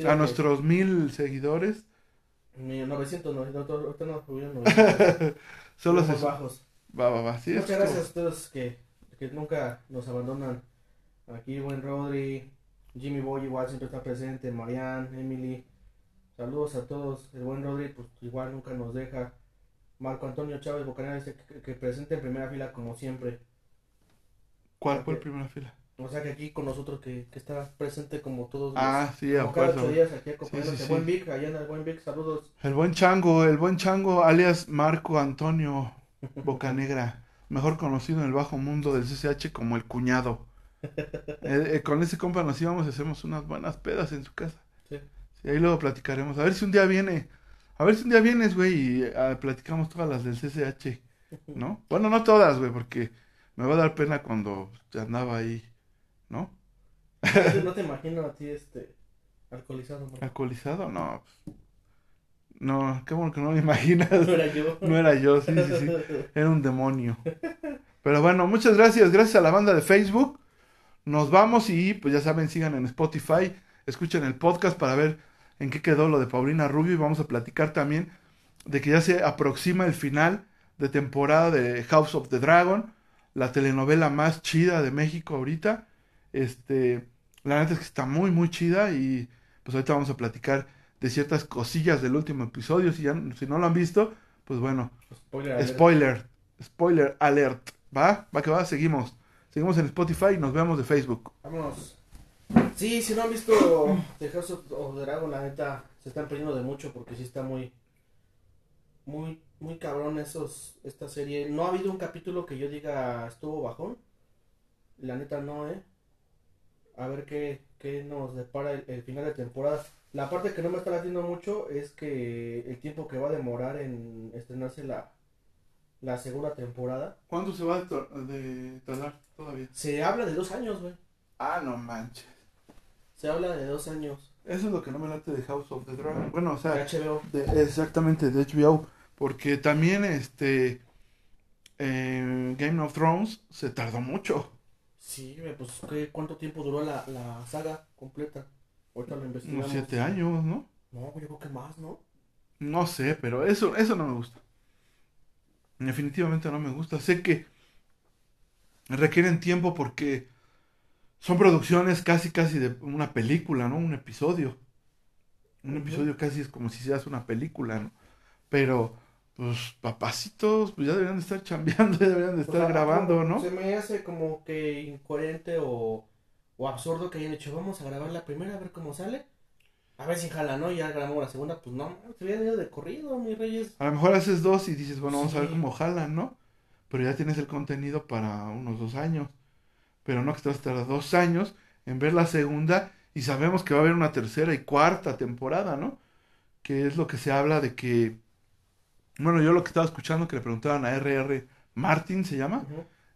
a nuestros mil seguidores, Mi 900, no, no, ahorita no subieron 900. solo se... bajos. Va, va, va, sí, Muchas gracias a todos que, que nunca nos abandonan. Aquí, buen Rodri, Jimmy Boy igual siempre está presente, Marianne, Emily. Saludos a todos. El buen Rodri, pues igual nunca nos deja. Marco Antonio Chávez Bocanera dice que, que presente en primera fila como siempre. ¿Cuál fue el primera fila? O sea que aquí con nosotros que, que está presente como todos los- Ah, sí, como cada acuerdo. ocho días aquí acompañándonos. Sí, sí, el buen. Vic, allá en el buen Vic, saludos. El buen chango, el buen chango, alias Marco Antonio Bocanegra, mejor conocido en el bajo mundo del CCH como el cuñado. Eh, eh, con ese compa nos íbamos y hacemos unas buenas pedas en su casa. Sí. Sí, ahí luego platicaremos. A ver si un día viene. A ver si un día vienes, güey, y eh, platicamos todas las del CCH, ¿no? Bueno, no todas, güey, porque me va a dar pena cuando andaba ahí, ¿no? No te- no te imagino a ti este alcoholizado. ¿no? ¿Alcoholizado? No. pues, No, qué bueno que no me imaginas. No era yo. No era yo, sí, sí, sí. Era un demonio. Pero bueno, muchas gracias. Gracias a la banda de Facebook. Nos vamos y pues ya saben, sigan en Spotify. Escuchen el podcast para ver en qué quedó lo de Paulina Rubio y vamos a platicar también de que ya se aproxima el final de temporada de House of the Dragon, la telenovela más chida de México ahorita. Este, la neta es que está muy, muy chida y pues ahorita vamos a platicar de ciertas cosillas del último episodio. Si, ya, si no lo han visto, pues bueno, Spoiler. spoiler, spoiler alert. ¿Va? ¿Va que va? Seguimos. Seguimos en Spotify y nos vemos de Facebook. Vámonos. Sí, si no han visto The House of, Dragon, la neta, se están perdiendo de mucho porque sí está muy, muy, muy cabrón esos, esta serie. No ha habido un capítulo que yo diga estuvo bajón. La neta no, eh. A ver qué, qué nos depara el, el final de temporada. La parte que no me está latiendo mucho es que el tiempo que va a demorar en estrenarse la, la segunda temporada. ¿Cuándo se va a de tardar todavía? Se habla de dos años, güey. Ah, no manches. Se habla de dos años. Eso es lo que no me late de House of the Dragon. Bueno, o sea, De HBO. de- exactamente de HBO. Porque también este eh, Game of Thrones se tardó mucho. Sí, pues ¿qué, ¿cuánto tiempo duró la, la saga completa? Ahorita lo investigamos. Unos siete años, ¿no? No, yo creo que más, ¿no? No sé, pero eso, eso no me gusta. Definitivamente no me gusta. Sé que requieren tiempo porque son producciones casi casi de una película, ¿no? Un episodio. Un episodio casi es como si se hace una película, ¿no? Pero, pues, papacitos, pues ya deberían de estar chambeando, ya deberían de estar O sea, grabando, ¿no? Se me hace como que incoherente o, o absurdo que hayan dicho, vamos a grabar la primera, a ver cómo sale. A ver si jala, ¿no? Y ya grabamos la segunda, pues no, se hubieran ido de corrido, mis reyes. A lo mejor haces dos y dices, bueno, vamos a ver cómo jalan, ¿no? Pero ya tienes el contenido para unos dos años. Pero no que te vas a tardar dos años en ver la segunda y sabemos que va a haber una tercera y cuarta temporada, ¿no? Que es lo que se habla de que... Bueno, yo lo que estaba escuchando que le preguntaban a R.R. Martin, ¿se llama?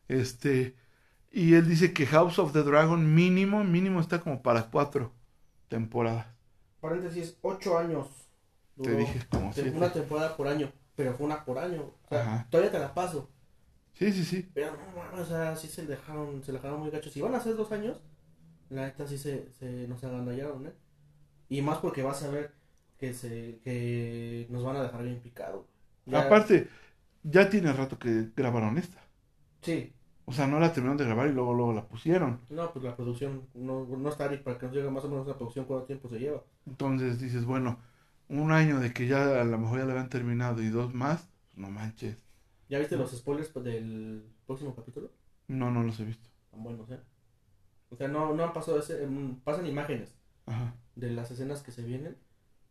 Este... Y él dice que House of the Dragon mínimo, mínimo está como para cuatro temporadas. Paréntesis, ocho años. Te duró. dije como Te- siete. Una temporada por año, pero fue una por año. O sea, Ajá. todavía te la paso. Sí, sí, sí. Pero no, mames, o sea, sí se dejaron, se dejaron muy gachos. Si van a ser dos años, la neta sí se, se nos agandallaron, ¿eh? Y más porque vas a ver que se, que nos van a dejar bien picados. Ya- Aparte, ya tiene rato que grabaron esta. Sí, O sea, no la terminaron de grabar y luego, luego la pusieron. no, pues la producción no, no está ahí para que nos llegue más o menos la producción cuánto tiempo se lleva. Entonces dices, bueno, un año de que ya a lo mejor ya la habían terminado y dos más, no manches. ¿Ya viste los spoilers del próximo capítulo? No, no los he visto. Tan buenos, ¿eh? O sea, no, no han pasado ese, em, pasan imágenes Ajá. de las escenas que se vienen.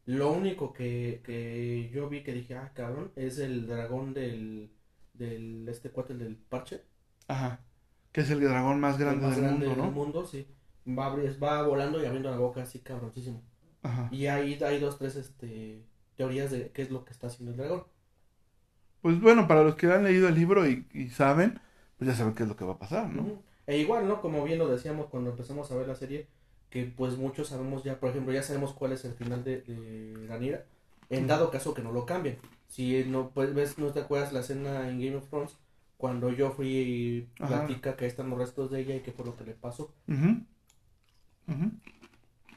Lo único que, que yo vi que dije, ah, cabrón, es el dragón del, del este cuate del parche. Ajá. Que es el dragón más grande más del grande mundo, del ¿no? mundo, sí. Va, va volando y abriendo la boca así cabroncísimo. Ajá. Y ahí hay dos, tres este, teorías de qué es lo que está haciendo el dragón. Pues bueno, para los que han leído el libro y, y saben, pues ya saben qué es lo que va a pasar, ¿no? E igual, ¿no? Como bien lo decíamos cuando empezamos a ver la serie, que pues muchos sabemos ya, por ejemplo, ya sabemos cuál es el final de, de Rhaenyra, en dado caso que no lo cambien. Si no, pues ves, no te acuerdas la escena en Game of Thrones, cuando Joffrey Ajá. platica que ahí están los restos de ella y que fue lo que le pasó.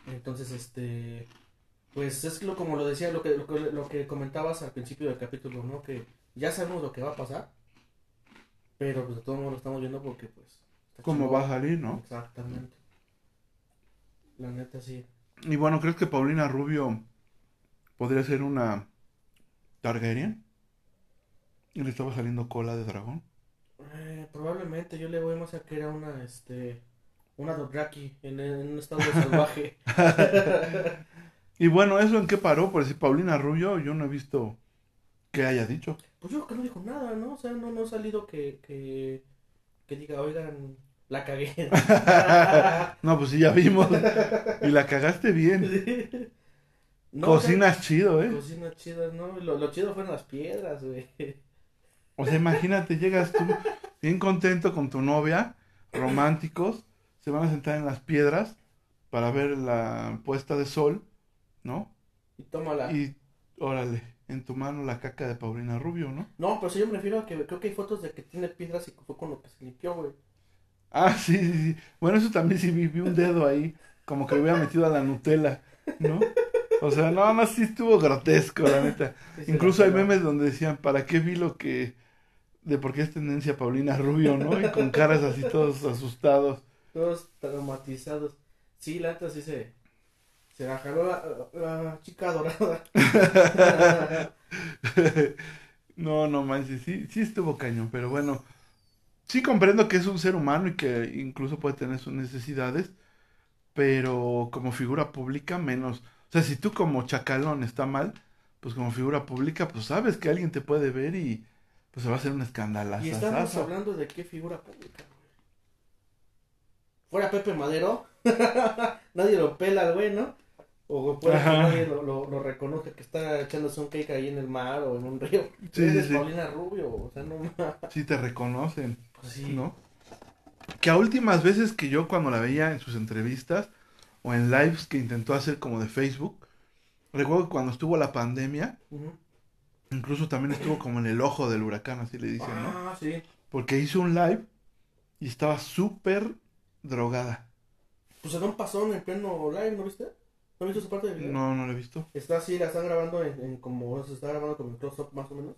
Entonces, este, pues es lo como lo decía, lo que, lo que, lo que comentabas al principio del capítulo, ¿no? Que ya sabemos lo que va a pasar, pero pues de todo modo lo estamos viendo porque pues... está ¿Cómo chingón. va a salir, no? Exactamente. La neta sí. Y bueno, ¿crees que Paulina Rubio podría ser una Targaryen? ¿Y le estaba saliendo cola de dragón? Probablemente yo le voy más a que era una, este, una Dothraki en, en un estado salvaje. Y bueno, ¿eso en qué paró? Por decir Paulina Rubio, yo no he visto que haya dicho. Pues yo creo que no dijo nada, ¿no? O sea, no, no ha salido que, que, que diga, oigan, la cagué. no, pues sí, ya vimos. Y la cagaste bien. No, Cocinas chido, o sea, ¿eh? Cocina chida, ¿no? Lo, lo chido fueron las piedras, güey. O sea, imagínate, llegas tú bien contento con tu novia, románticos, se van a sentar en las piedras para ver la puesta de sol, ¿no? Y tómala. Y órale, en tu mano la caca de Paulina Rubio, ¿no? No, pero sí yo me refiero a que creo que hay fotos de que tiene piedras y que fue con lo que se limpió, güey. Ah, sí, sí, sí. Bueno, eso también sí vi, vi un dedo ahí, como que le hubiera metido a la Nutella, ¿no? O sea, no, no, sí estuvo grotesco, la neta. Sí, Incluso hay memes donde decían, ¿para qué vi lo que... de por qué es tendencia Paulina Rubio, ¿no? Y con caras así todos asustados. Todos traumatizados. Sí, la neta sí se. Se la jaló la, la chica dorada. No, no manches, sí, sí estuvo cañón, pero bueno, sí comprendo que es un ser humano y que incluso puede tener sus necesidades, pero como figura pública menos. O sea, si tú como chacalón está mal, pues como figura pública, pues sabes que alguien te puede ver y pues se va a hacer un escandalazo. y estamos hablando de qué figura pública, güey. Fuera Pepe Madero. nadie lo pela al güey, ¿no? O puede que Ajá. nadie lo, lo, lo reconozca que está echándose un cake ahí en el mar o en un río. Sí, Eres sí, sí. Paulina Rubio, o sea, no Sí te reconocen, Pues sí. ¿no? Que a últimas veces que yo cuando la veía en sus entrevistas o en lives que intentó hacer como de Facebook, recuerdo que cuando estuvo la pandemia. Incluso también estuvo como en el ojo del huracán, así le dicen, ¿no? Ah, sí. Porque hizo un live y estaba súper drogada. Pues se da un pasón en pleno live, ¿no viste? ¿No viste esa parte del video? No, no lo he visto. Está así, la están grabando en, en como se está grabando como en close-up más o menos.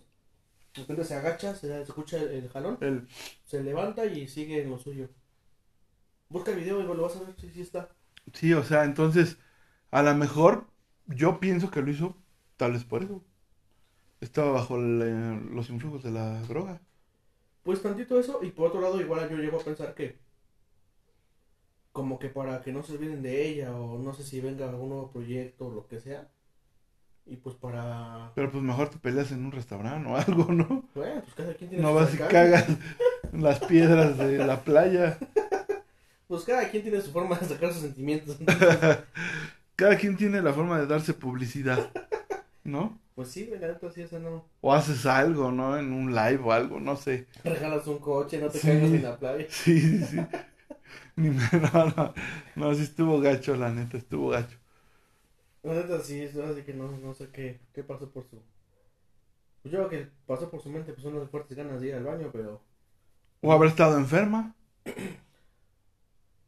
De repente se agacha, se, se escucha el, el jalón, El, se levanta y sigue en lo suyo. Busca el video y lo vas a ver si sí está. sí, o sea, entonces, a lo mejor yo pienso que lo hizo tal vez por eso. Estaba bajo el, eh, los influjos de la droga. Pues tantito eso, y por otro lado, igual yo llego a pensar que, como que para que no se olviden de ella, o no sé si venga algún nuevo proyecto o lo que sea, y pues para. Pero pues mejor te peleas en un restaurante o algo, ¿no? Bueno, pues cada quien tiene No vas y cagas las piedras de la playa. Pues cada quien tiene su forma de sacar sus sentimientos. Cada quien tiene la forma de darse publicidad, ¿no? Pues sí, la neta sí, eso no. O haces algo, ¿no? En un live o algo, no sé. Regalas un coche, no te Sí. caigas en la playa. Sí, sí, sí. Ni me- no, no, no, sí estuvo gacho, la neta, estuvo gacho. La neta sí, es así que no, no sé qué, qué pasó por su... Pues yo creo que pasó por su mente pues unas fuertes ganas de ir al baño, pero... O haber estado enferma.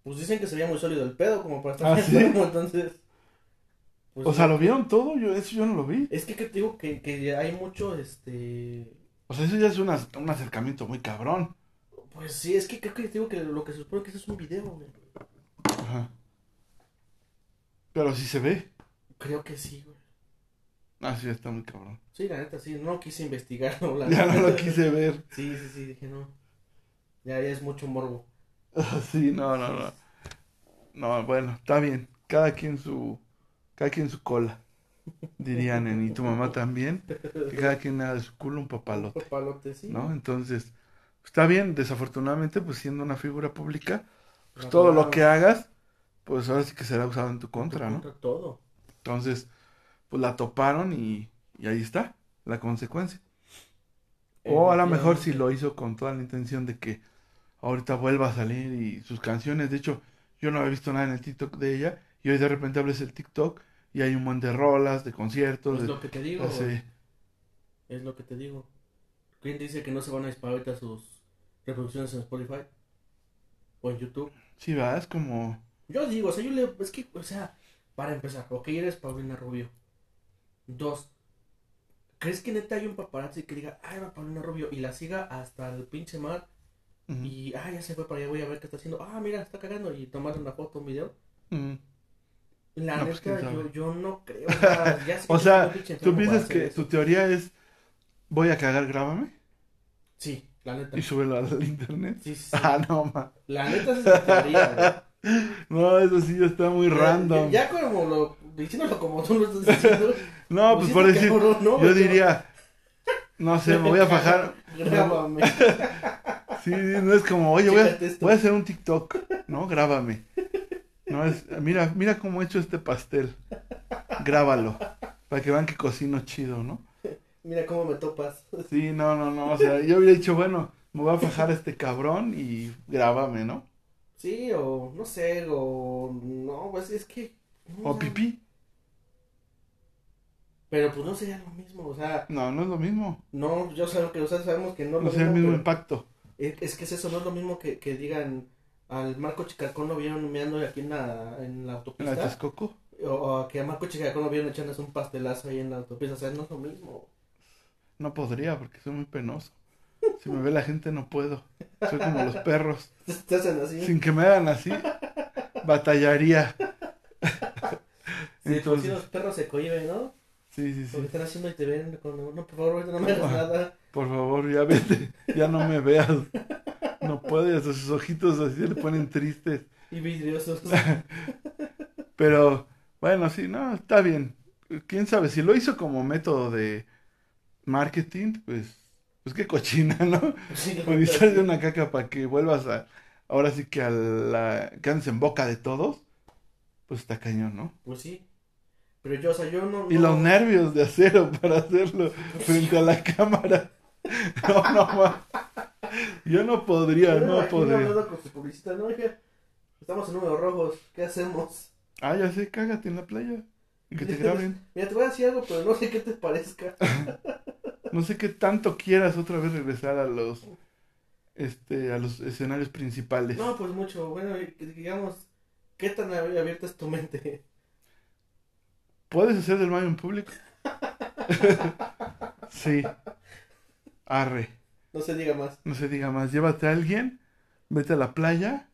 Pues dicen que se veía muy sólido el pedo como para estar ¿Ah, sí? enfermo, entonces... pues, O sea, ¿lo vieron todo? Yo, eso yo no lo vi. Es que, que te digo que, que hay mucho, este... O sea, eso ya es una- un acercamiento muy cabrón. Pues sí, es que creo que te digo que lo que se supone que eso es un video, güey. Ajá. Pero sí se ve. Creo que sí, güey. Ah, sí, está muy cabrón. Sí, la neta, sí, no quise investigarlo. La Ya no lo quise ver. Sí, sí, sí, dije no. Ya, ya es mucho morbo. Sí, no, no, no. No, bueno, está bien. Cada quien su, cada quien su cola. Dirían en y tu mamá también. Que cada quien haga de su culo un papalote. Papalote, sí. ¿no? Entonces, está bien, desafortunadamente, pues siendo una figura pública, pues todo lo que hagas, pues ahora sí que será usado en tu contra, ¿no? Contra todo. Entonces, pues la toparon y, y ahí está, la consecuencia. O a lo mejor si lo hizo con toda la intención de que ahorita vuelva a salir y sus canciones, de hecho, yo no había visto nada en el TikTok de ella, y hoy de repente abres el TikTok y hay un montón de rolas, de conciertos, Es de... lo que te digo, así. Es lo que te digo. ¿Quién dice que no se van a disparar ahorita sus reproducciones en Spotify? O en YouTube. Sí, va, es como... Yo digo, o sea, yo le. Es que, o sea, para empezar, ok, eres Paulina Rubio. Dos. ¿Crees que neta hay un paparazzi que diga, ay, va Paulina Rubio, y la siga hasta el pinche mar? Y, ah, ya se fue para allá, voy a ver qué está haciendo. Ah, mira, está cagando, y tomar una foto, un video. La No, pues, neta, yo, yo no creo. O sea, ya sé O sea, ¿Tú piensas que eso. tu teoría es voy a cagar, grábame Sí, la neta. y súbelo al internet? Sí, sí. Ah, no, ma. La neta es mi teoría, güey. No, eso sí ya está muy random. Ya, ya como lo, diciéndolo como tú lo estás diciendo. No, pues por decir, cabrón, ¿no? yo diría, no sé, me voy a fajar. Grábame. Sí, no es como, oye, voy a, voy a hacer un TikTok, ¿no? Grábame. No es, mira, mira cómo he hecho este pastel. Grábalo. Para que vean que cocino chido, ¿no? Mira cómo me topas. Sí, no, no, no. O sea, yo hubiera dicho, bueno, me voy a fajar a este cabrón y grábame, ¿no? Sí, o no sé, o no, pues es que. no, O pipí. Pero pues no sería lo mismo, o sea, No, no es lo mismo. no, yo sé que, o sea, sabemos que no es No lo sea el mismo pero impacto. es, es que es eso, no es lo mismo que, que digan al Marco Chicalcón lo vieron meando aquí en la, en la En autopista. la Texcoco. O, o que a Marco Chicaco no vieron echándose un pastelazo ahí en la autopista. O sea, no es lo mismo. No podría porque soy muy penoso. Si me ve la gente no puedo. Soy como los perros. Te hacen así. Sin que me hagan así, batallaría. Sí, por si Entonces, los perros se cohiben, ¿no? sí, sí, Porque sí. están haciendo y te ven con... No, por favor, no me hagas nada. Por favor, ya vete. Ya no me veas. No puede, sus ojitos así se le ponen tristes. Y vidriosos. Pero, bueno, sí, no, está bien. Quién sabe, si lo hizo como método de marketing, pues, pues qué cochina, ¿no? Sí, Utilizar de una caca para que vuelvas a, ahora sí que a la, que andes en boca de todos, pues está cañón, ¿no? Pues sí. Pero yo, o sea, yo no... Y no- los nervios de acero para hacerlo frente a la cámara. No, no, ma. Yo no podría, no podría. hablando con su publicista, no, oiga, estamos en números rojos, ¿qué hacemos? Ah, ya sé, cágate en la playa. Y que te graben. Mira, te voy a decir algo, pero no sé qué te parezca. No sé qué tanto quieras otra vez regresar a los este a los escenarios principales. No, pues mucho, bueno, digamos, ¿qué tan ab- abierta es tu mente? ¿Puedes hacer del baño en público? Sí. Arre. No se diga más. No se diga más. Llévate a alguien, vete a la playa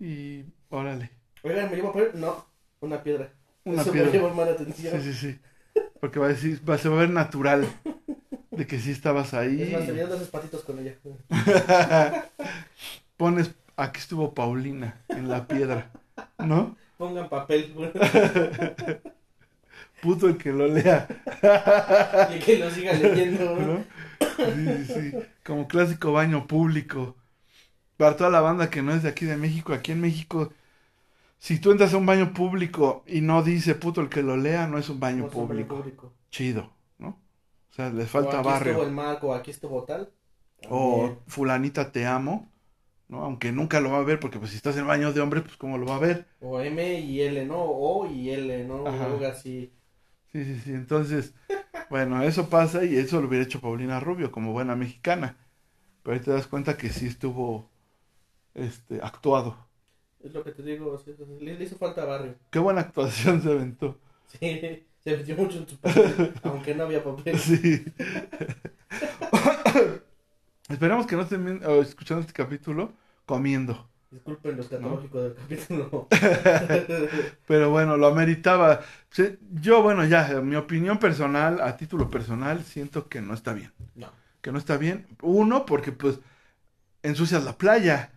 y órale. Oigan, ¿me llevo a poner? No, una piedra. Una Eso piedra. me lleva mala Sí, atención. sí, sí. Porque va a decir, va, se va a ver natural de que sí estabas ahí. Es más, esos patitos con ella. Pones, aquí estuvo Paulina en la piedra, ¿no? Pongan papel Puto el que lo lea, y que lo siga leyendo. ¿no? Sí, sí, sí. Como clásico baño público. Para toda la banda que no es de aquí de México, aquí en México, si tú entras a un baño público y no dice puto el que lo lea, no es un baño No público. público. Chido, ¿no? O sea, les O falta aquí barrio. estuvo el Marco, aquí estuvo tal. O fulanita te amo, ¿no? Aunque nunca lo va a ver, porque pues si estás en baño de hombre, pues cómo lo va a ver. O M y L, ¿no? O y L, ¿no? Así. Sí, sí, sí. Entonces, bueno, eso pasa y eso lo hubiera hecho Paulina Rubio como buena mexicana. Pero ahí te das cuenta que sí estuvo este actuado. Es lo que te digo, le, hizo falta barrio. Qué buena actuación se aventó. Sí, se metió mucho en su papel, aunque no había papel. Sí. Esperamos que no estén escuchando este capítulo comiendo. Disculpen lo escatológico del capítulo. Pero bueno, lo ameritaba. Yo, bueno, ya, mi opinión personal, a título personal, siento que no está bien. No. Que no está bien. Uno, porque pues ensucias la playa,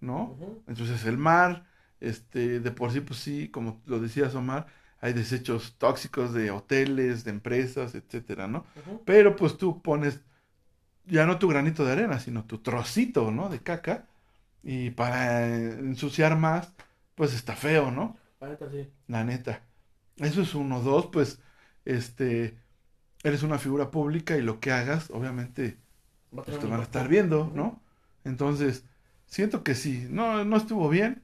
¿no? Ujú. Ensucias el mar. Este, de por sí, pues sí, como lo decías, Omar, hay desechos tóxicos de hoteles, de empresas, etcétera, ¿no? Pero pues tú pones ya no tu granito de arena, sino tu trocito, ¿no? De caca. Y para eh, ensuciar más, pues está feo, ¿no? La neta, sí. La neta. Eso es uno. Dos, pues, este, eres una figura pública y lo que hagas, obviamente, Va pues te van a estar viendo. ¿no? Entonces, siento que sí. No, no estuvo bien.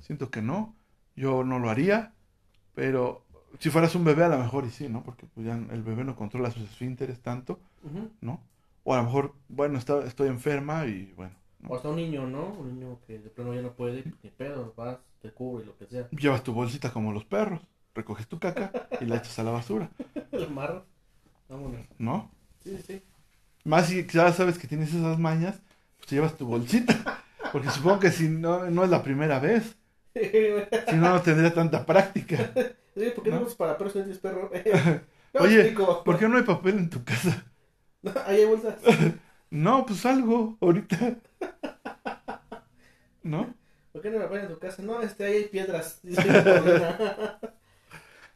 Siento que no. Yo no lo haría. Pero si fueras un bebé, a lo mejor y sí, ¿no? Porque pues ya el bebé no controla sus esfínteres tanto. ¿no? O a lo mejor, bueno, está, estoy enferma y bueno, ¿no? O hasta un niño, ¿no? Un niño que de plano ya no puede, ni pedo, vas, te cubre, lo que sea. Llevas tu bolsita como los perros, recoges tu caca y la echas a la basura, El amarro. Vámonos. ¿no? Sí, sí. Más si ya sabes que tienes esas mañas, pues te llevas tu bolsita. Porque supongo que si no, no es la primera vez, si no, no tendría tanta práctica. Sí, ¿por qué no, ¿No? para perros tienes perro? No, Oye, explico. ¿por qué no hay papel en tu casa? Ahí hay bolsas. No, pues algo, ahorita. ¿No? ¿Por qué no la ponen en tu casa? No, este, ahí hay piedras.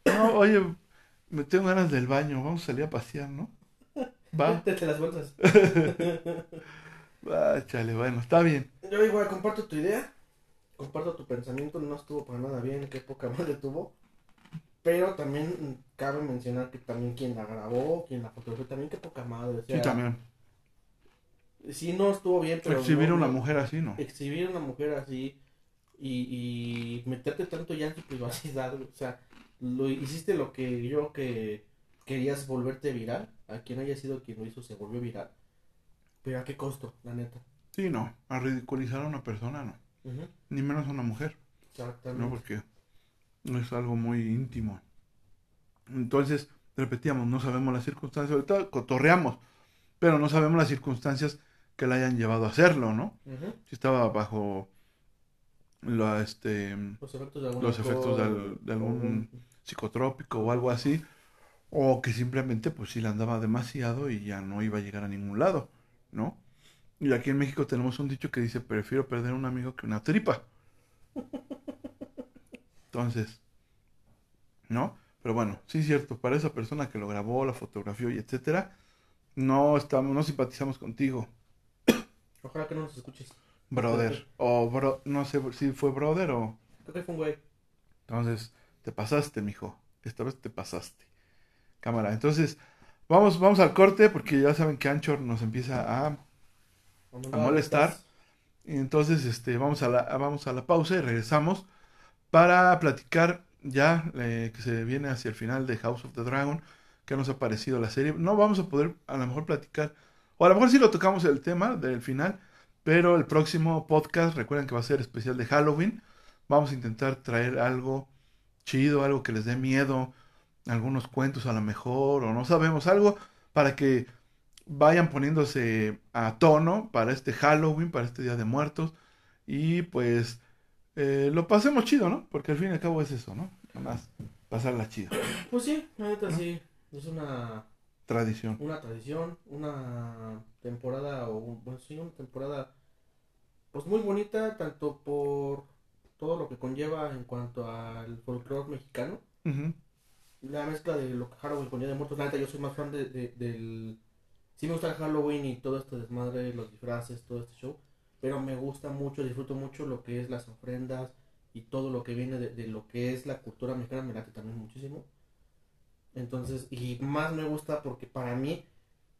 No, oye, me tengo ganas del baño, vamos a salir a pasear, ¿no? Va, Métete las bolsas. va, chale, bueno, está bien. Yo igual comparto tu idea. Comparto tu pensamiento. No estuvo para nada bien. Qué poca madre tuvo. Pero también cabe mencionar que también quien la grabó, quien la fotografió, también qué poca madre. O sea, Sí, también. Sí, no estuvo bien, pero. Exhibir no- una no- mujer así, ¿no? exhibir a una mujer así y, y meterte tanto ya en su privacidad, o sea, lo hiciste lo que yo que querías volverte viral, a quien haya sido quien lo hizo se volvió viral, pero a qué costo, la neta. Sí, no, a ridiculizar a una persona, no. Ni menos a una mujer, ¿no? Exactamente. Porque Es algo muy íntimo. Entonces, repetíamos, no sabemos las circunstancias, ahorita cotorreamos, pero no sabemos las circunstancias que le hayan llevado a hacerlo, ¿no? Si estaba bajo la, este, Los efectos de algún Los efectos alcohol, del- de o algún- psicotrópico o algo así, o que simplemente pues sí le andaba demasiado y ya no iba a llegar a ningún lado, ¿no? Y aquí en México tenemos un dicho que dice, prefiero perder un amigo que una tripa. Entonces, ¿no? Pero bueno, sí es cierto, para esa persona que lo grabó, la fotografió y etcétera, no estamos, no simpatizamos contigo, Ojalá que no nos escuches. brother. O bro, no sé si fue brother o Creo que fue un güey. Entonces, te pasaste, mijo. Esta vez te pasaste. Cámara. Entonces, vamos, vamos al corte porque ya saben que Anchor nos empieza a. A molestar. y entonces, este, vamos a la, vamos a la pausa y regresamos para platicar ya eh, que se viene hacia el final de House of the Dragon. Que nos ha parecido la serie. No vamos a poder a lo mejor platicar. O a lo mejor sí lo tocamos el tema del final. Pero el próximo podcast, recuerden que va a ser especial de Halloween. Vamos a intentar traer algo chido, algo que les dé miedo, algunos cuentos a lo mejor, o no sabemos, algo para que vayan poniéndose a tono para este Halloween, para este Día de Muertos, y pues eh, lo pasemos chido, ¿no? Porque al fin y al cabo es eso, ¿no? Nada más pasarla chido. Pues sí, la neta sí. Es una, Tradición. una tradición, una temporada, o bueno, sí, una temporada pues muy bonita, tanto por todo lo que conlleva en cuanto al folclore mexicano. La mezcla de lo que Halloween con Día de Muertos, la neta yo soy más fan de, de- del... Sí me gusta el Halloween y todo este desmadre, los disfraces, todo este show, pero me gusta mucho, disfruto mucho lo que es las ofrendas y todo lo que viene de, de lo que es la cultura mexicana, me late también muchísimo. Entonces, y más me gusta porque para mí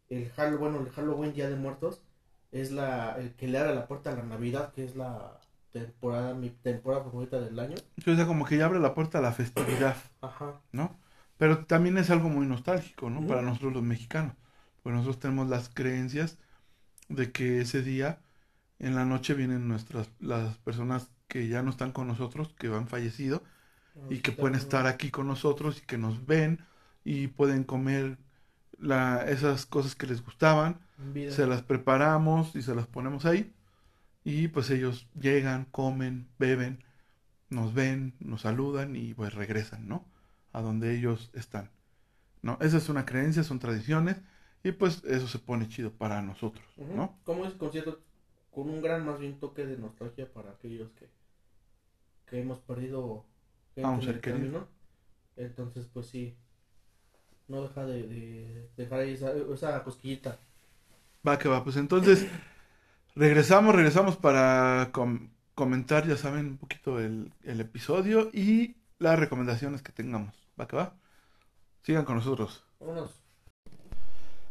el Halloween, bueno, el Halloween Día de Muertos es la el que le abre la puerta a la Navidad, que es la temporada, mi temporada favorita del año. O sea, como que ya abre la puerta a la festividad, Ajá. ¿no? Pero también es algo muy nostálgico, ¿no? Para nosotros los mexicanos. Pues nosotros tenemos las creencias de que ese día, en la noche, vienen nuestras, las personas que ya no están con nosotros, que han fallecido, y que pueden estar aquí con nosotros y que nos ven y pueden comer la, esas cosas que les gustaban, En se las preparamos y se las ponemos ahí y pues ellos llegan, comen, beben, nos ven, nos saludan y pues regresan, ¿no? A donde ellos están, ¿no? Esa es una creencia, son tradiciones y pues eso se pone chido para nosotros, Ujú. ¿no? Como es concierto con un gran más bien toque de nostalgia para aquellos que, que hemos perdido gente A un en ser el querido. camino. Entonces, pues sí, no deja de, de dejar ahí esa, esa cosquillita. Va que va, pues entonces regresamos, regresamos para com- comentar, ya saben, un poquito el, el episodio y las recomendaciones que tengamos. Va que va. Sigan con nosotros. Vámonos.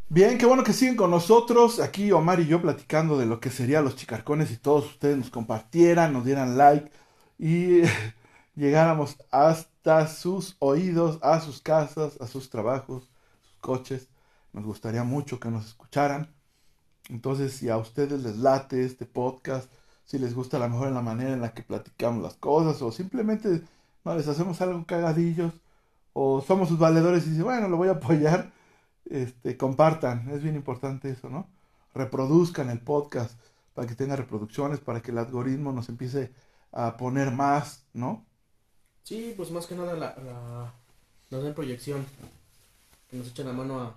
Bien, qué bueno que siguen con nosotros. Aquí Omar y yo platicando de lo que serían los chicarcones y todos ustedes nos compartieran, nos dieran like y llegáramos hasta sus oídos, a sus casas, a sus trabajos, sus coches. Nos gustaría mucho que nos escucharan. Entonces, si a ustedes les late este podcast, si les gusta a lo mejor la manera en la que platicamos las cosas, o simplemente no les hacemos algo cagadillos, o somos sus valedores y dicen, bueno, lo voy a apoyar, este, compartan, es bien importante eso, ¿no? Reproduzcan el podcast para que tenga reproducciones, para que el algoritmo nos empiece a poner más, ¿no? Sí, pues más que nada la, la, nos den proyección. Que nos echen la mano a,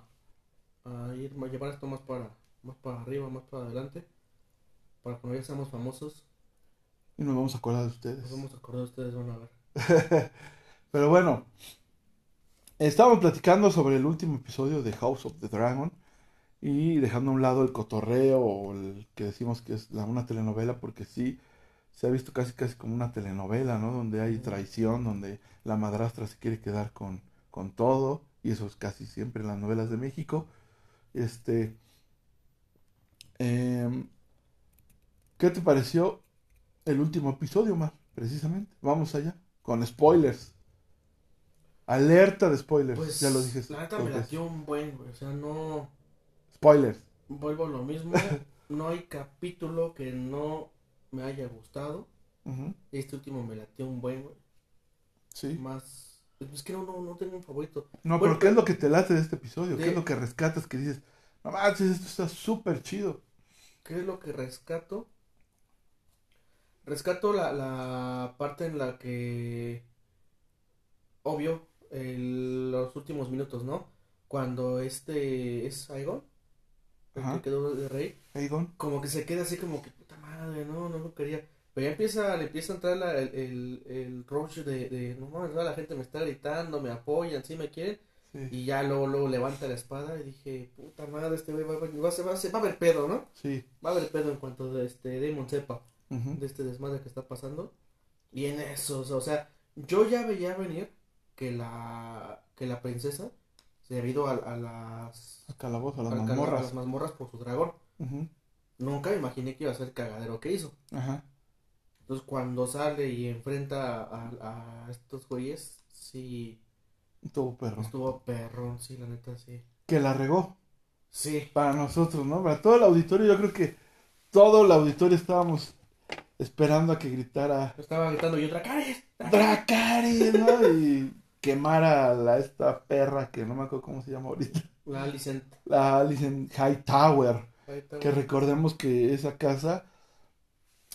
a ir, a llevar esto más para, más para arriba, más para adelante. Para cuando ya seamos famosos, Y nos vamos a acordar de ustedes. nos vamos a acordar, ustedes van a ver. Pero bueno, estábamos platicando sobre el último episodio de House of the Dragon y dejando a un lado el cotorreo o el que decimos que es la, una telenovela, porque sí, se ha visto casi casi como una telenovela, ¿no? Donde hay traición, donde la madrastra se quiere quedar con, con todo, y eso es casi siempre en las novelas de México. Este, em, ¿qué te pareció el último episodio, Mar? Precisamente, vamos allá, con spoilers. Alerta de spoilers, Pues, ya lo dije. la neta me latió un buen, güey. O sea, no. Spoilers. Vuelvo a lo mismo. no hay capítulo que no me haya gustado. Ujú. Este último me latió un buen, güey. Sí. más... Es que no, no, no tengo un favorito. No, Bueno, pero ¿qué es lo que te late de este episodio? ¿Qué de- es lo que rescatas que dices, no manches, esto está súper chido? ¿Qué es lo que rescato? Rescato la, la parte en la que, obvio, el- los últimos minutos, ¿no? Cuando este es Saigon, el que quedó de rey, Aegon. como que se queda así como que madre, no, no lo quería. Pero ya empieza, le empieza a entrar la- el, el, el rush de, de, no mames, la gente me está gritando, me apoyan, sí me quieren. Sí. Y ya luego, luego levanta la espada y dije, puta madre, este güey va, a- va, va, va a haber pedo, ¿no? Sí. Va a haber pedo en cuanto de este Damon sepa de este desmadre que está pasando. Y en eso, o sea, yo ya veía venir que la que la princesa se había ido a, a las Al calabozo, a las cala- a mazmorras. las mazmorras por su dragón. Ujú. Nunca me imaginé que iba a ser el cagadero que hizo. Ajá. Entonces cuando sale y enfrenta a, a estos güeyes, sí, Estuvo perro. estuvo perrón, sí, la neta, sí. Que la regó. Sí, Para nosotros, ¿no? Para todo el auditorio, yo creo que todo el auditorio estábamos esperando a que gritara estaba gritando yo, Dracarys, Dracarys, ¿no? Y quemara a la, esta perra que no me acuerdo cómo se llama ahorita. La Alicent. La Alicent Hightower. Que recordemos que esa casa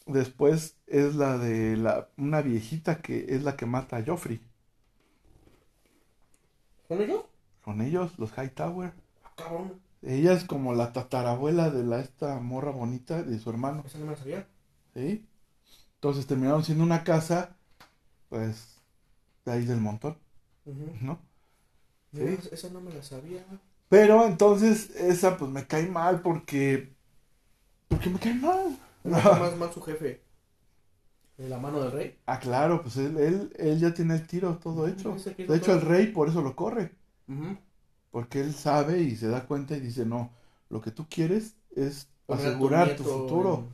después es la de la, una viejita que es la que mata a Joffrey. ¿Con ellos? Con ellos, los Hightower. Ah, cabrón, Ella es como la tatarabuela de la esta morra bonita de su hermano. esa no me la sabía. ¿Sí? Entonces terminaron siendo una casa, pues, de ahí del montón. ¿no? Mira, Sí. esa no me la sabía. Pero entonces esa pues me cae mal porque... Porque me cae mal. Nada más mal su jefe. De la mano del rey. Ah, claro, pues él, él, él ya tiene el tiro todo hecho. De hecho, el rey por eso lo corre. Porque él sabe y se da cuenta y dice, no, lo que tú quieres es Poner a tu asegurar tu futuro.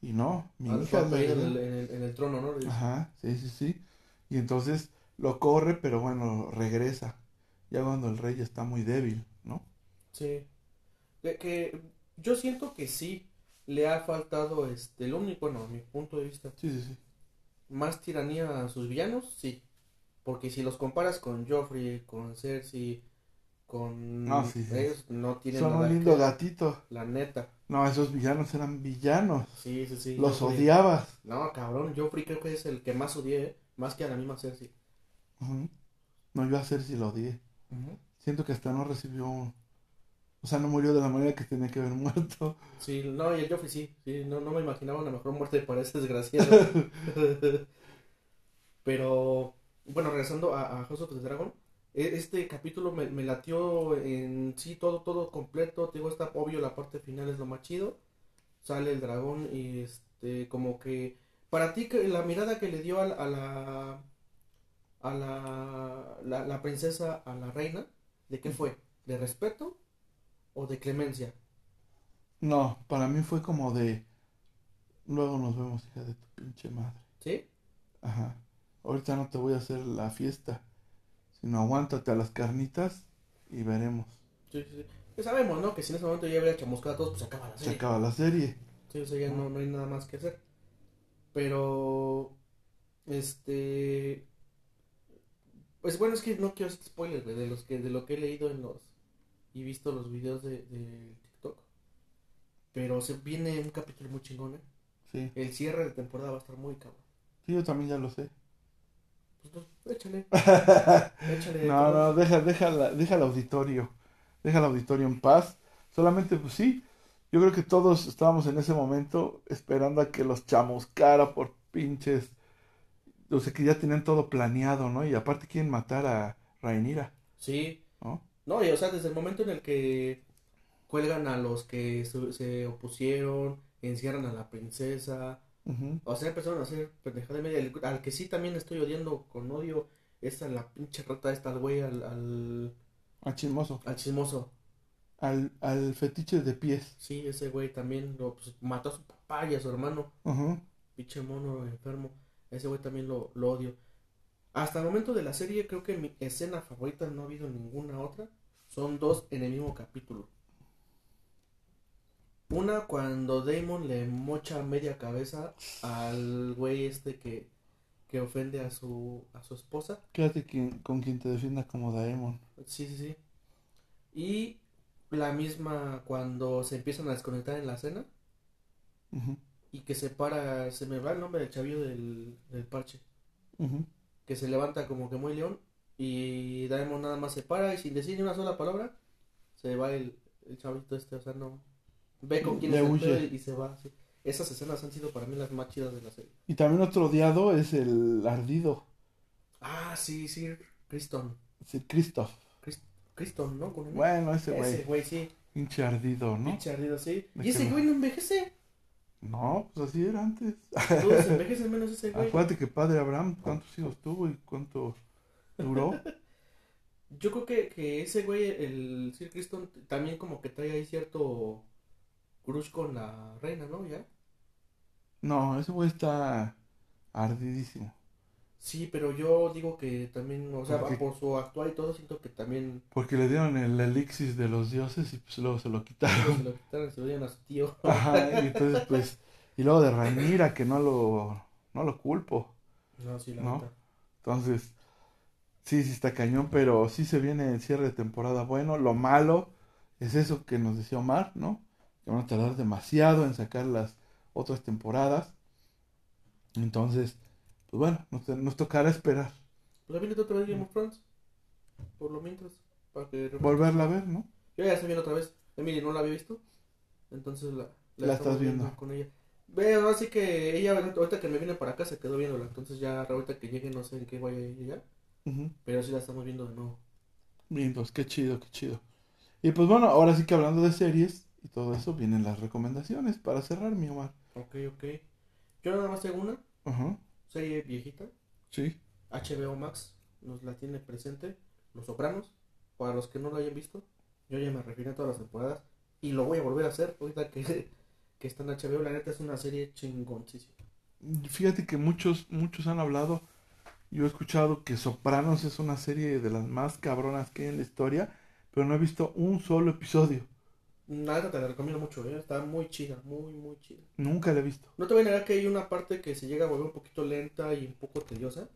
Y no, mi al hija papel en, el, en, el, en el trono, ¿no? Ajá, sí, sí, sí. Y entonces lo corre, pero bueno, regresa. Ya cuando el rey está muy débil, ¿no? Sí. Que, que yo siento que sí le ha faltado este, el único, bueno, a mi punto de vista, Sí, sí, sí. más tiranía a sus villanos, sí. Porque si los comparas con Joffrey, con Cersei, con No, sí, sí. ellos, no tienen Son nada un lindo que- gatito. La neta. No, esos villanos eran villanos. Sí, sí, sí. Los Joffrey- odiabas. No, cabrón, Joffrey creo que es el que más odié, ¿eh? más que a la misma Cersei. Ujú. No, yo a Cersei lo odié. Siento que hasta no recibió... O sea, no murió de la manera que tenía que haber muerto. Sí, no, y el Joffrey sí, sí, no, no me imaginaba una mejor muerte para ese desgraciado. Pero, bueno, regresando a, a House of the Dragon, e- este capítulo me, me latió en sí todo, todo completo, te digo, está obvio, la parte final es lo más chido, sale el dragón y este, como que, para ti, que la mirada que le dio a la, a la, a la, la, la princesa, a la reina, ¿de qué fue? ¿De respeto o de clemencia? No, para mí fue como de... Luego nos vemos, hija de tu pinche madre. ¿Sí? Ajá. Ahorita no te voy a hacer la fiesta, sino aguántate a las carnitas y veremos. Sí, sí, sí. Ya sabemos, ¿no? Que si en ese momento ya hubiera chamuscado a todos, pues se acaba la Se serie. acaba la serie. Sí, o sea, ya no, no hay nada más que hacer. Pero, este, pues bueno, es que no quiero hacer spoilers, güey, de los que, de lo que he leído en los, y visto los videos de, de TikTok. Pero se viene un capítulo muy chingón, ¿eh? Sí. El cierre de temporada va a estar muy cabrón. Sí, yo también ya lo sé. Pues, pues, échale, échale. No, no, deja, deja, la- deja el auditorio. Deja el auditorio en paz. Solamente, pues sí, yo creo que todos estábamos en ese momento esperando a que los chamuscara por pinches. O sea, que ya tenían todo planeado, ¿no? Y aparte quieren matar a Rhaenyra, Sí, ¿no? No, y o sea, desde el momento en el que cuelgan a los que se, se opusieron, encierran a la princesa, o sea, empezaron a hacer pendejada y media. Al que sí también estoy odiando con odio es a la pinche rata esta, al güey, al, al, Al chismoso. al chismoso. Al, al fetiche de pies. Sí, ese güey también lo pues, mató a su papá y a su hermano, pinche mono enfermo. Ese güey también lo, lo odio. Hasta el momento de la serie, creo que mi escena favorita no ha habido ninguna otra. Son dos en el mismo capítulo. Una cuando Damon le mocha media cabeza al güey este que, que ofende a su, a su esposa. Quédate quien- con quien te defienda como Daemon. Sí, sí, sí. Y la misma cuando se empiezan a desconectar en la cena y que se para, se me va el nombre del chavillo del, del parche, que se levanta como que muy león y Daemon nada más se para y sin decir ni una sola palabra se va el, el chavito este, o sea, no ve con quién es el y, se va. sí. Esas escenas han sido para mí las más chidas de la serie. Y también otro odiado es el ardido, Ah, sí, sí, Criston. Sir Christoph. Criston, ¿no? Con un- Bueno, ese Ese güey, güey, sí. pinche ardido, ¿no? Pinche ardido, sí. ¿De Y ese güey no envejece. No, pues así era antes. Todos envejecen menos ese güey. Acuérdate que padre Abraham, ¿cuántos hijos tuvo y cuánto duró? Yo creo que, que ese güey, el Sir Criston, también como que trae ahí cierto crush con la reina, ¿no? ¿Ya? No, ese güey está ardidísimo. Sí, pero yo digo que también, o sea, ¿Por su actuar y todo, siento que también Porque le dieron el elixir de los dioses y pues luego se lo quitaron. se lo quitaron, se lo dieron a su tío. Ajá, y entonces pues, y luego de Rhaenyra que no lo, no lo culpo. No, sí, la ¿No? Entonces, sí, sí está cañón, pero sí se viene el cierre de temporada bueno. Lo malo es eso que nos decía Omar, ¿no? Que van a tardar demasiado en sacar las otras temporadas. Entonces, pues bueno, nos, nos tocará esperar. Pues viene otra vez Game of Thrones. Por lo mientras. Para que Volverla a ver, ¿no? Yo ya estoy viendo otra vez. Emily no la había visto. Entonces la, La estás viendo. con ella. Veo, así que ella ahorita que me viene para acá se quedó viéndola. Entonces ya ahorita que llegue no sé en qué vaya a Pero sí la estamos viendo de nuevo. Bien, pues qué chido, qué chido. Y pues bueno, ahora sí que hablando de series y todo eso, vienen las recomendaciones para cerrar, mi Omar. Ok, ok. Yo nada más tengo una Ajá, serie viejita. sí. HBO Max nos la tiene presente. Los Sopranos. Para los que no lo hayan visto. Yo ya me refiero a todas las temporadas. Y lo voy a volver a hacer ahorita que, que está en HBO. La neta es una serie chingoncísima. Fíjate que muchos, muchos han hablado, yo he escuchado que Sopranos es una serie de las más cabronas que hay en la historia, pero no he visto un solo episodio. Neta te la recomiendo mucho, ¿eh? Está muy chida, muy, muy chida. Nunca la he visto. No te voy a negar que hay una parte que se llega a volver un poquito lenta y un poco tediosa.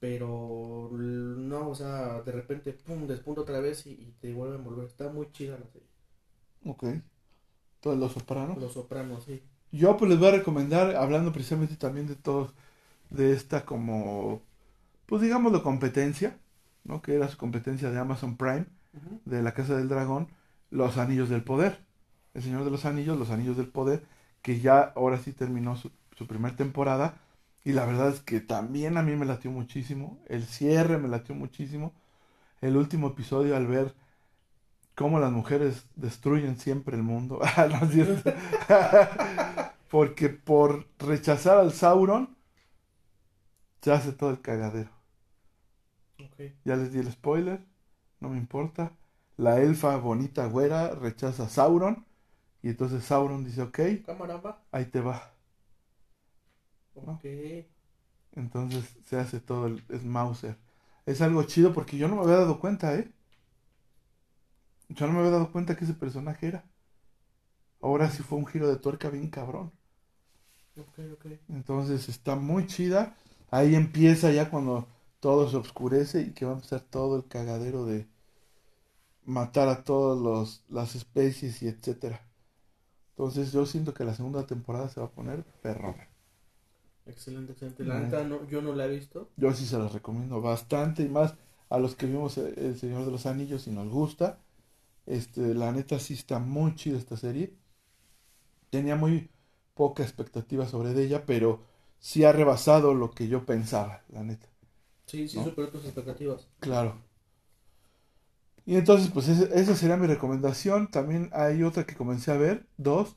Pero no, o sea, de repente, pum, despunta otra vez y, y te vuelven a volver. Está muy chida la serie. Ok. Todos los Sopranos. Los Sopranos, sí. Yo pues les voy a recomendar, hablando precisamente también de todos, de esta como, pues digamos de competencia, ¿no? Que era su competencia de Amazon Prime, de la Casa del Dragón, Los Anillos del Poder. El Señor de los Anillos, Los Anillos del Poder, que ya ahora sí terminó su, su primera temporada. Y la verdad es que también a mí me latió muchísimo. El cierre me latió muchísimo. El último episodio al ver cómo las mujeres destruyen siempre el mundo. Ah, no es cierto. Porque por rechazar al Sauron se hace todo el cagadero. Ok. Ya les di el spoiler, no me importa. La elfa bonita güera rechaza a Sauron y entonces Sauron dice, ok, ahí te va. Ok. Entonces se hace todo el es Mauser. Es algo chido porque yo no me había dado cuenta, ¿eh? Yo no me había dado cuenta que ese personaje era. Ahora sí fue un giro de tuerca bien cabrón. Ok, ok. Entonces está muy chida. Ahí empieza ya cuando todo se oscurece y que va a empezar todo el cagadero de matar a todas los, las especies y etcétera. Entonces yo siento que la segunda temporada se va a poner perrona. Excelente, excelente. La neta, no, yo no la he visto. Yo sí se las recomiendo bastante y más a los que vimos El El Señor de los Anillos y nos gusta. Este, la neta sí está muy chida esta serie. Tenía muy poca expectativa sobre ella, pero sí ha rebasado lo que yo pensaba, la neta. Sí, sí, ¿No? superó tus expectativas. Claro. Y entonces, pues esa sería mi recomendación. También hay otra que comencé a ver, dos.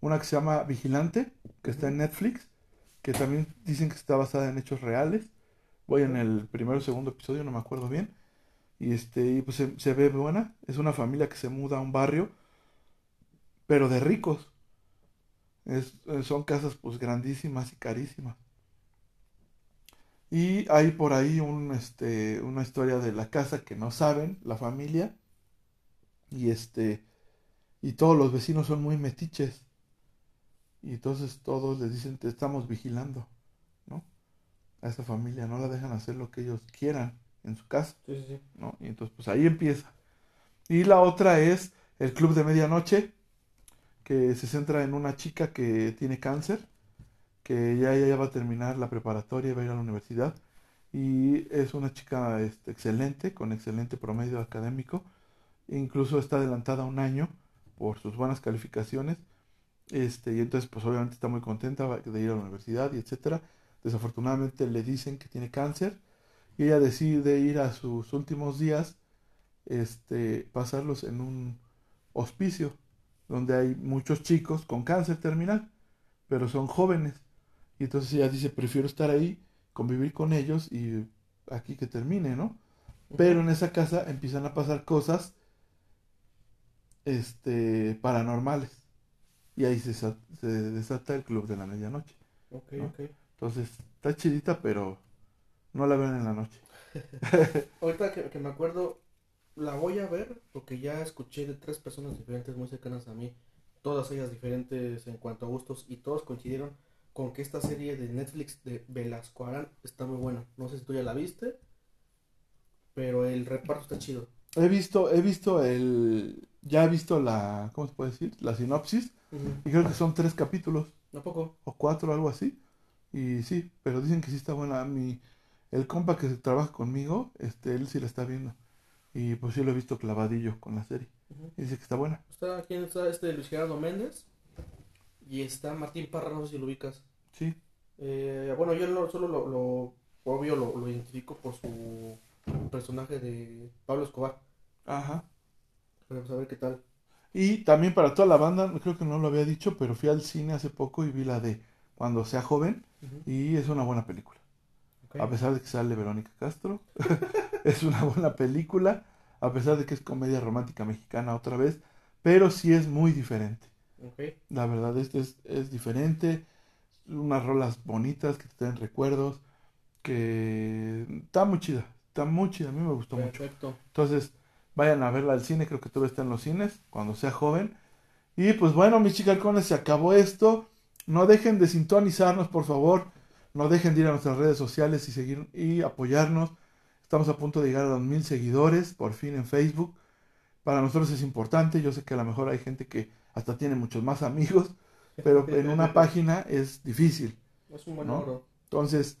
Una que se llama Vigilante, que está en Netflix, que también dicen que está basada en hechos reales. Voy en el primero o segundo episodio, no me acuerdo bien. Y este, y pues se, se ve buena. Es una familia que se muda a un barrio, pero de ricos. Es- eh, son casas pues grandísimas y carísimas. Y hay por ahí un, este, una historia de la casa que no saben, la familia. Y este, y todos los vecinos son muy metiches. Y entonces todos les dicen, te estamos vigilando, ¿no? a esa familia, no la dejan hacer lo que ellos quieran en su casa, Sí, sí, sí. ¿no? Y entonces, pues ahí empieza. Y la otra es El Club de Medianoche, que se centra en una chica que tiene cáncer, que ya, ya va a terminar la preparatoria y va a ir a la universidad. Y es una chica este, excelente, con excelente promedio académico. Incluso está adelantada un año por sus buenas calificaciones. Este, y entonces, pues obviamente está muy contenta de ir a la universidad y etcétera. Desafortunadamente le dicen que tiene cáncer y ella decide ir a sus últimos días, este, pasarlos en un hospicio donde hay muchos chicos con cáncer terminal, pero son jóvenes. Y entonces ella dice, prefiero estar ahí, convivir con ellos y aquí que termine, ¿no? Pero en esa casa empiezan a pasar cosas este, paranormales. Y ahí se, sa- se desata el club de la medianoche. Ok, ¿No? ok. Entonces, está chidita, pero no la vean en la noche. Ahorita que, que me acuerdo, la voy a ver porque ya escuché de tres personas diferentes muy cercanas a mí, todas ellas diferentes en cuanto a gustos y todos coincidieron con que esta serie de Netflix de Velasco Arán está muy buena. No sé si tú ya la viste, pero el reparto está chido. He visto, he visto el, ya he visto la, ¿cómo se puede decir? La sinopsis y creo que son tres capítulos ¿A poco? o cuatro, algo así. Y sí, pero dicen que sí está buena. Mi, el compa que trabaja conmigo, este, él sí la está viendo. Y pues sí lo he visto clavadillo con la serie. Y dice que está buena. Está, ¿quién está? Este Luis Gerardo Méndez y está Martín Parra, no sé si lo ubicas. Sí. Eh, bueno, yo no- solo lo, lo obvio lo, lo identifico por su personaje de Pablo Escobar. Ajá. Pero pues a ver qué tal. Y también para toda la banda, creo que no lo había dicho, pero fui al cine hace poco y vi la de Cuando sea joven y es una buena película. A pesar de que sale Verónica Castro, es una buena película, a pesar de que es comedia romántica mexicana otra vez, pero sí es muy diferente. La verdad, este es, es diferente, unas rolas bonitas que te traen recuerdos, que está muy chida, está muy chida, a mí me gustó mucho. Perfecto. Entonces, vayan a verla al cine, creo que todavía está en los cines, cuando sea joven. Y pues bueno, mis chicarcones, se acabó esto. No dejen de sintonizarnos, por favor. No dejen de ir a nuestras redes sociales y seguir y apoyarnos. Estamos a punto de llegar a los mil seguidores, por fin en Facebook. Para nosotros es importante. Yo sé que a lo mejor hay gente que hasta tiene muchos más amigos, pero en una página es difícil. Es un buen ¿no? Entonces,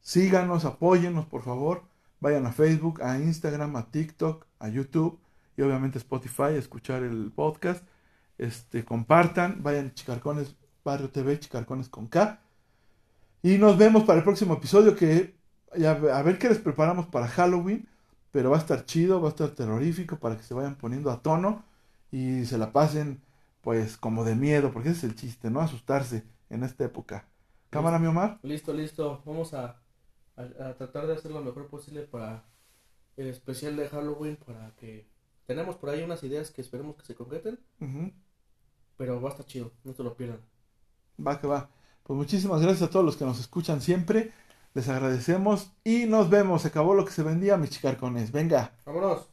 síganos, apóyennos, por favor. Vayan a Facebook, a Instagram, a TikTok, a YouTube y obviamente Spotify a escuchar el podcast. Este, compartan, vayan a Chicarcones Barrio TV, Chicarcones con K. Y nos vemos para el próximo episodio que ya a ver qué les preparamos para Halloween, pero va a estar chido, va a estar terrorífico para que se vayan poniendo a tono y se la pasen pues como de miedo, porque ese es el chiste, ¿no? Asustarse en esta época. Cámara, mi Omar. Listo, listo. Vamos a, a, a tratar de hacer lo mejor posible para el especial de Halloween. Para que tenemos por ahí unas ideas que esperemos que se concreten. Pero va a estar chido. No se lo pierdan. Va que va. Pues muchísimas gracias a todos los que nos escuchan siempre. Les agradecemos y nos vemos. Se acabó lo que se vendía, mis chicarcones. Venga. Vámonos.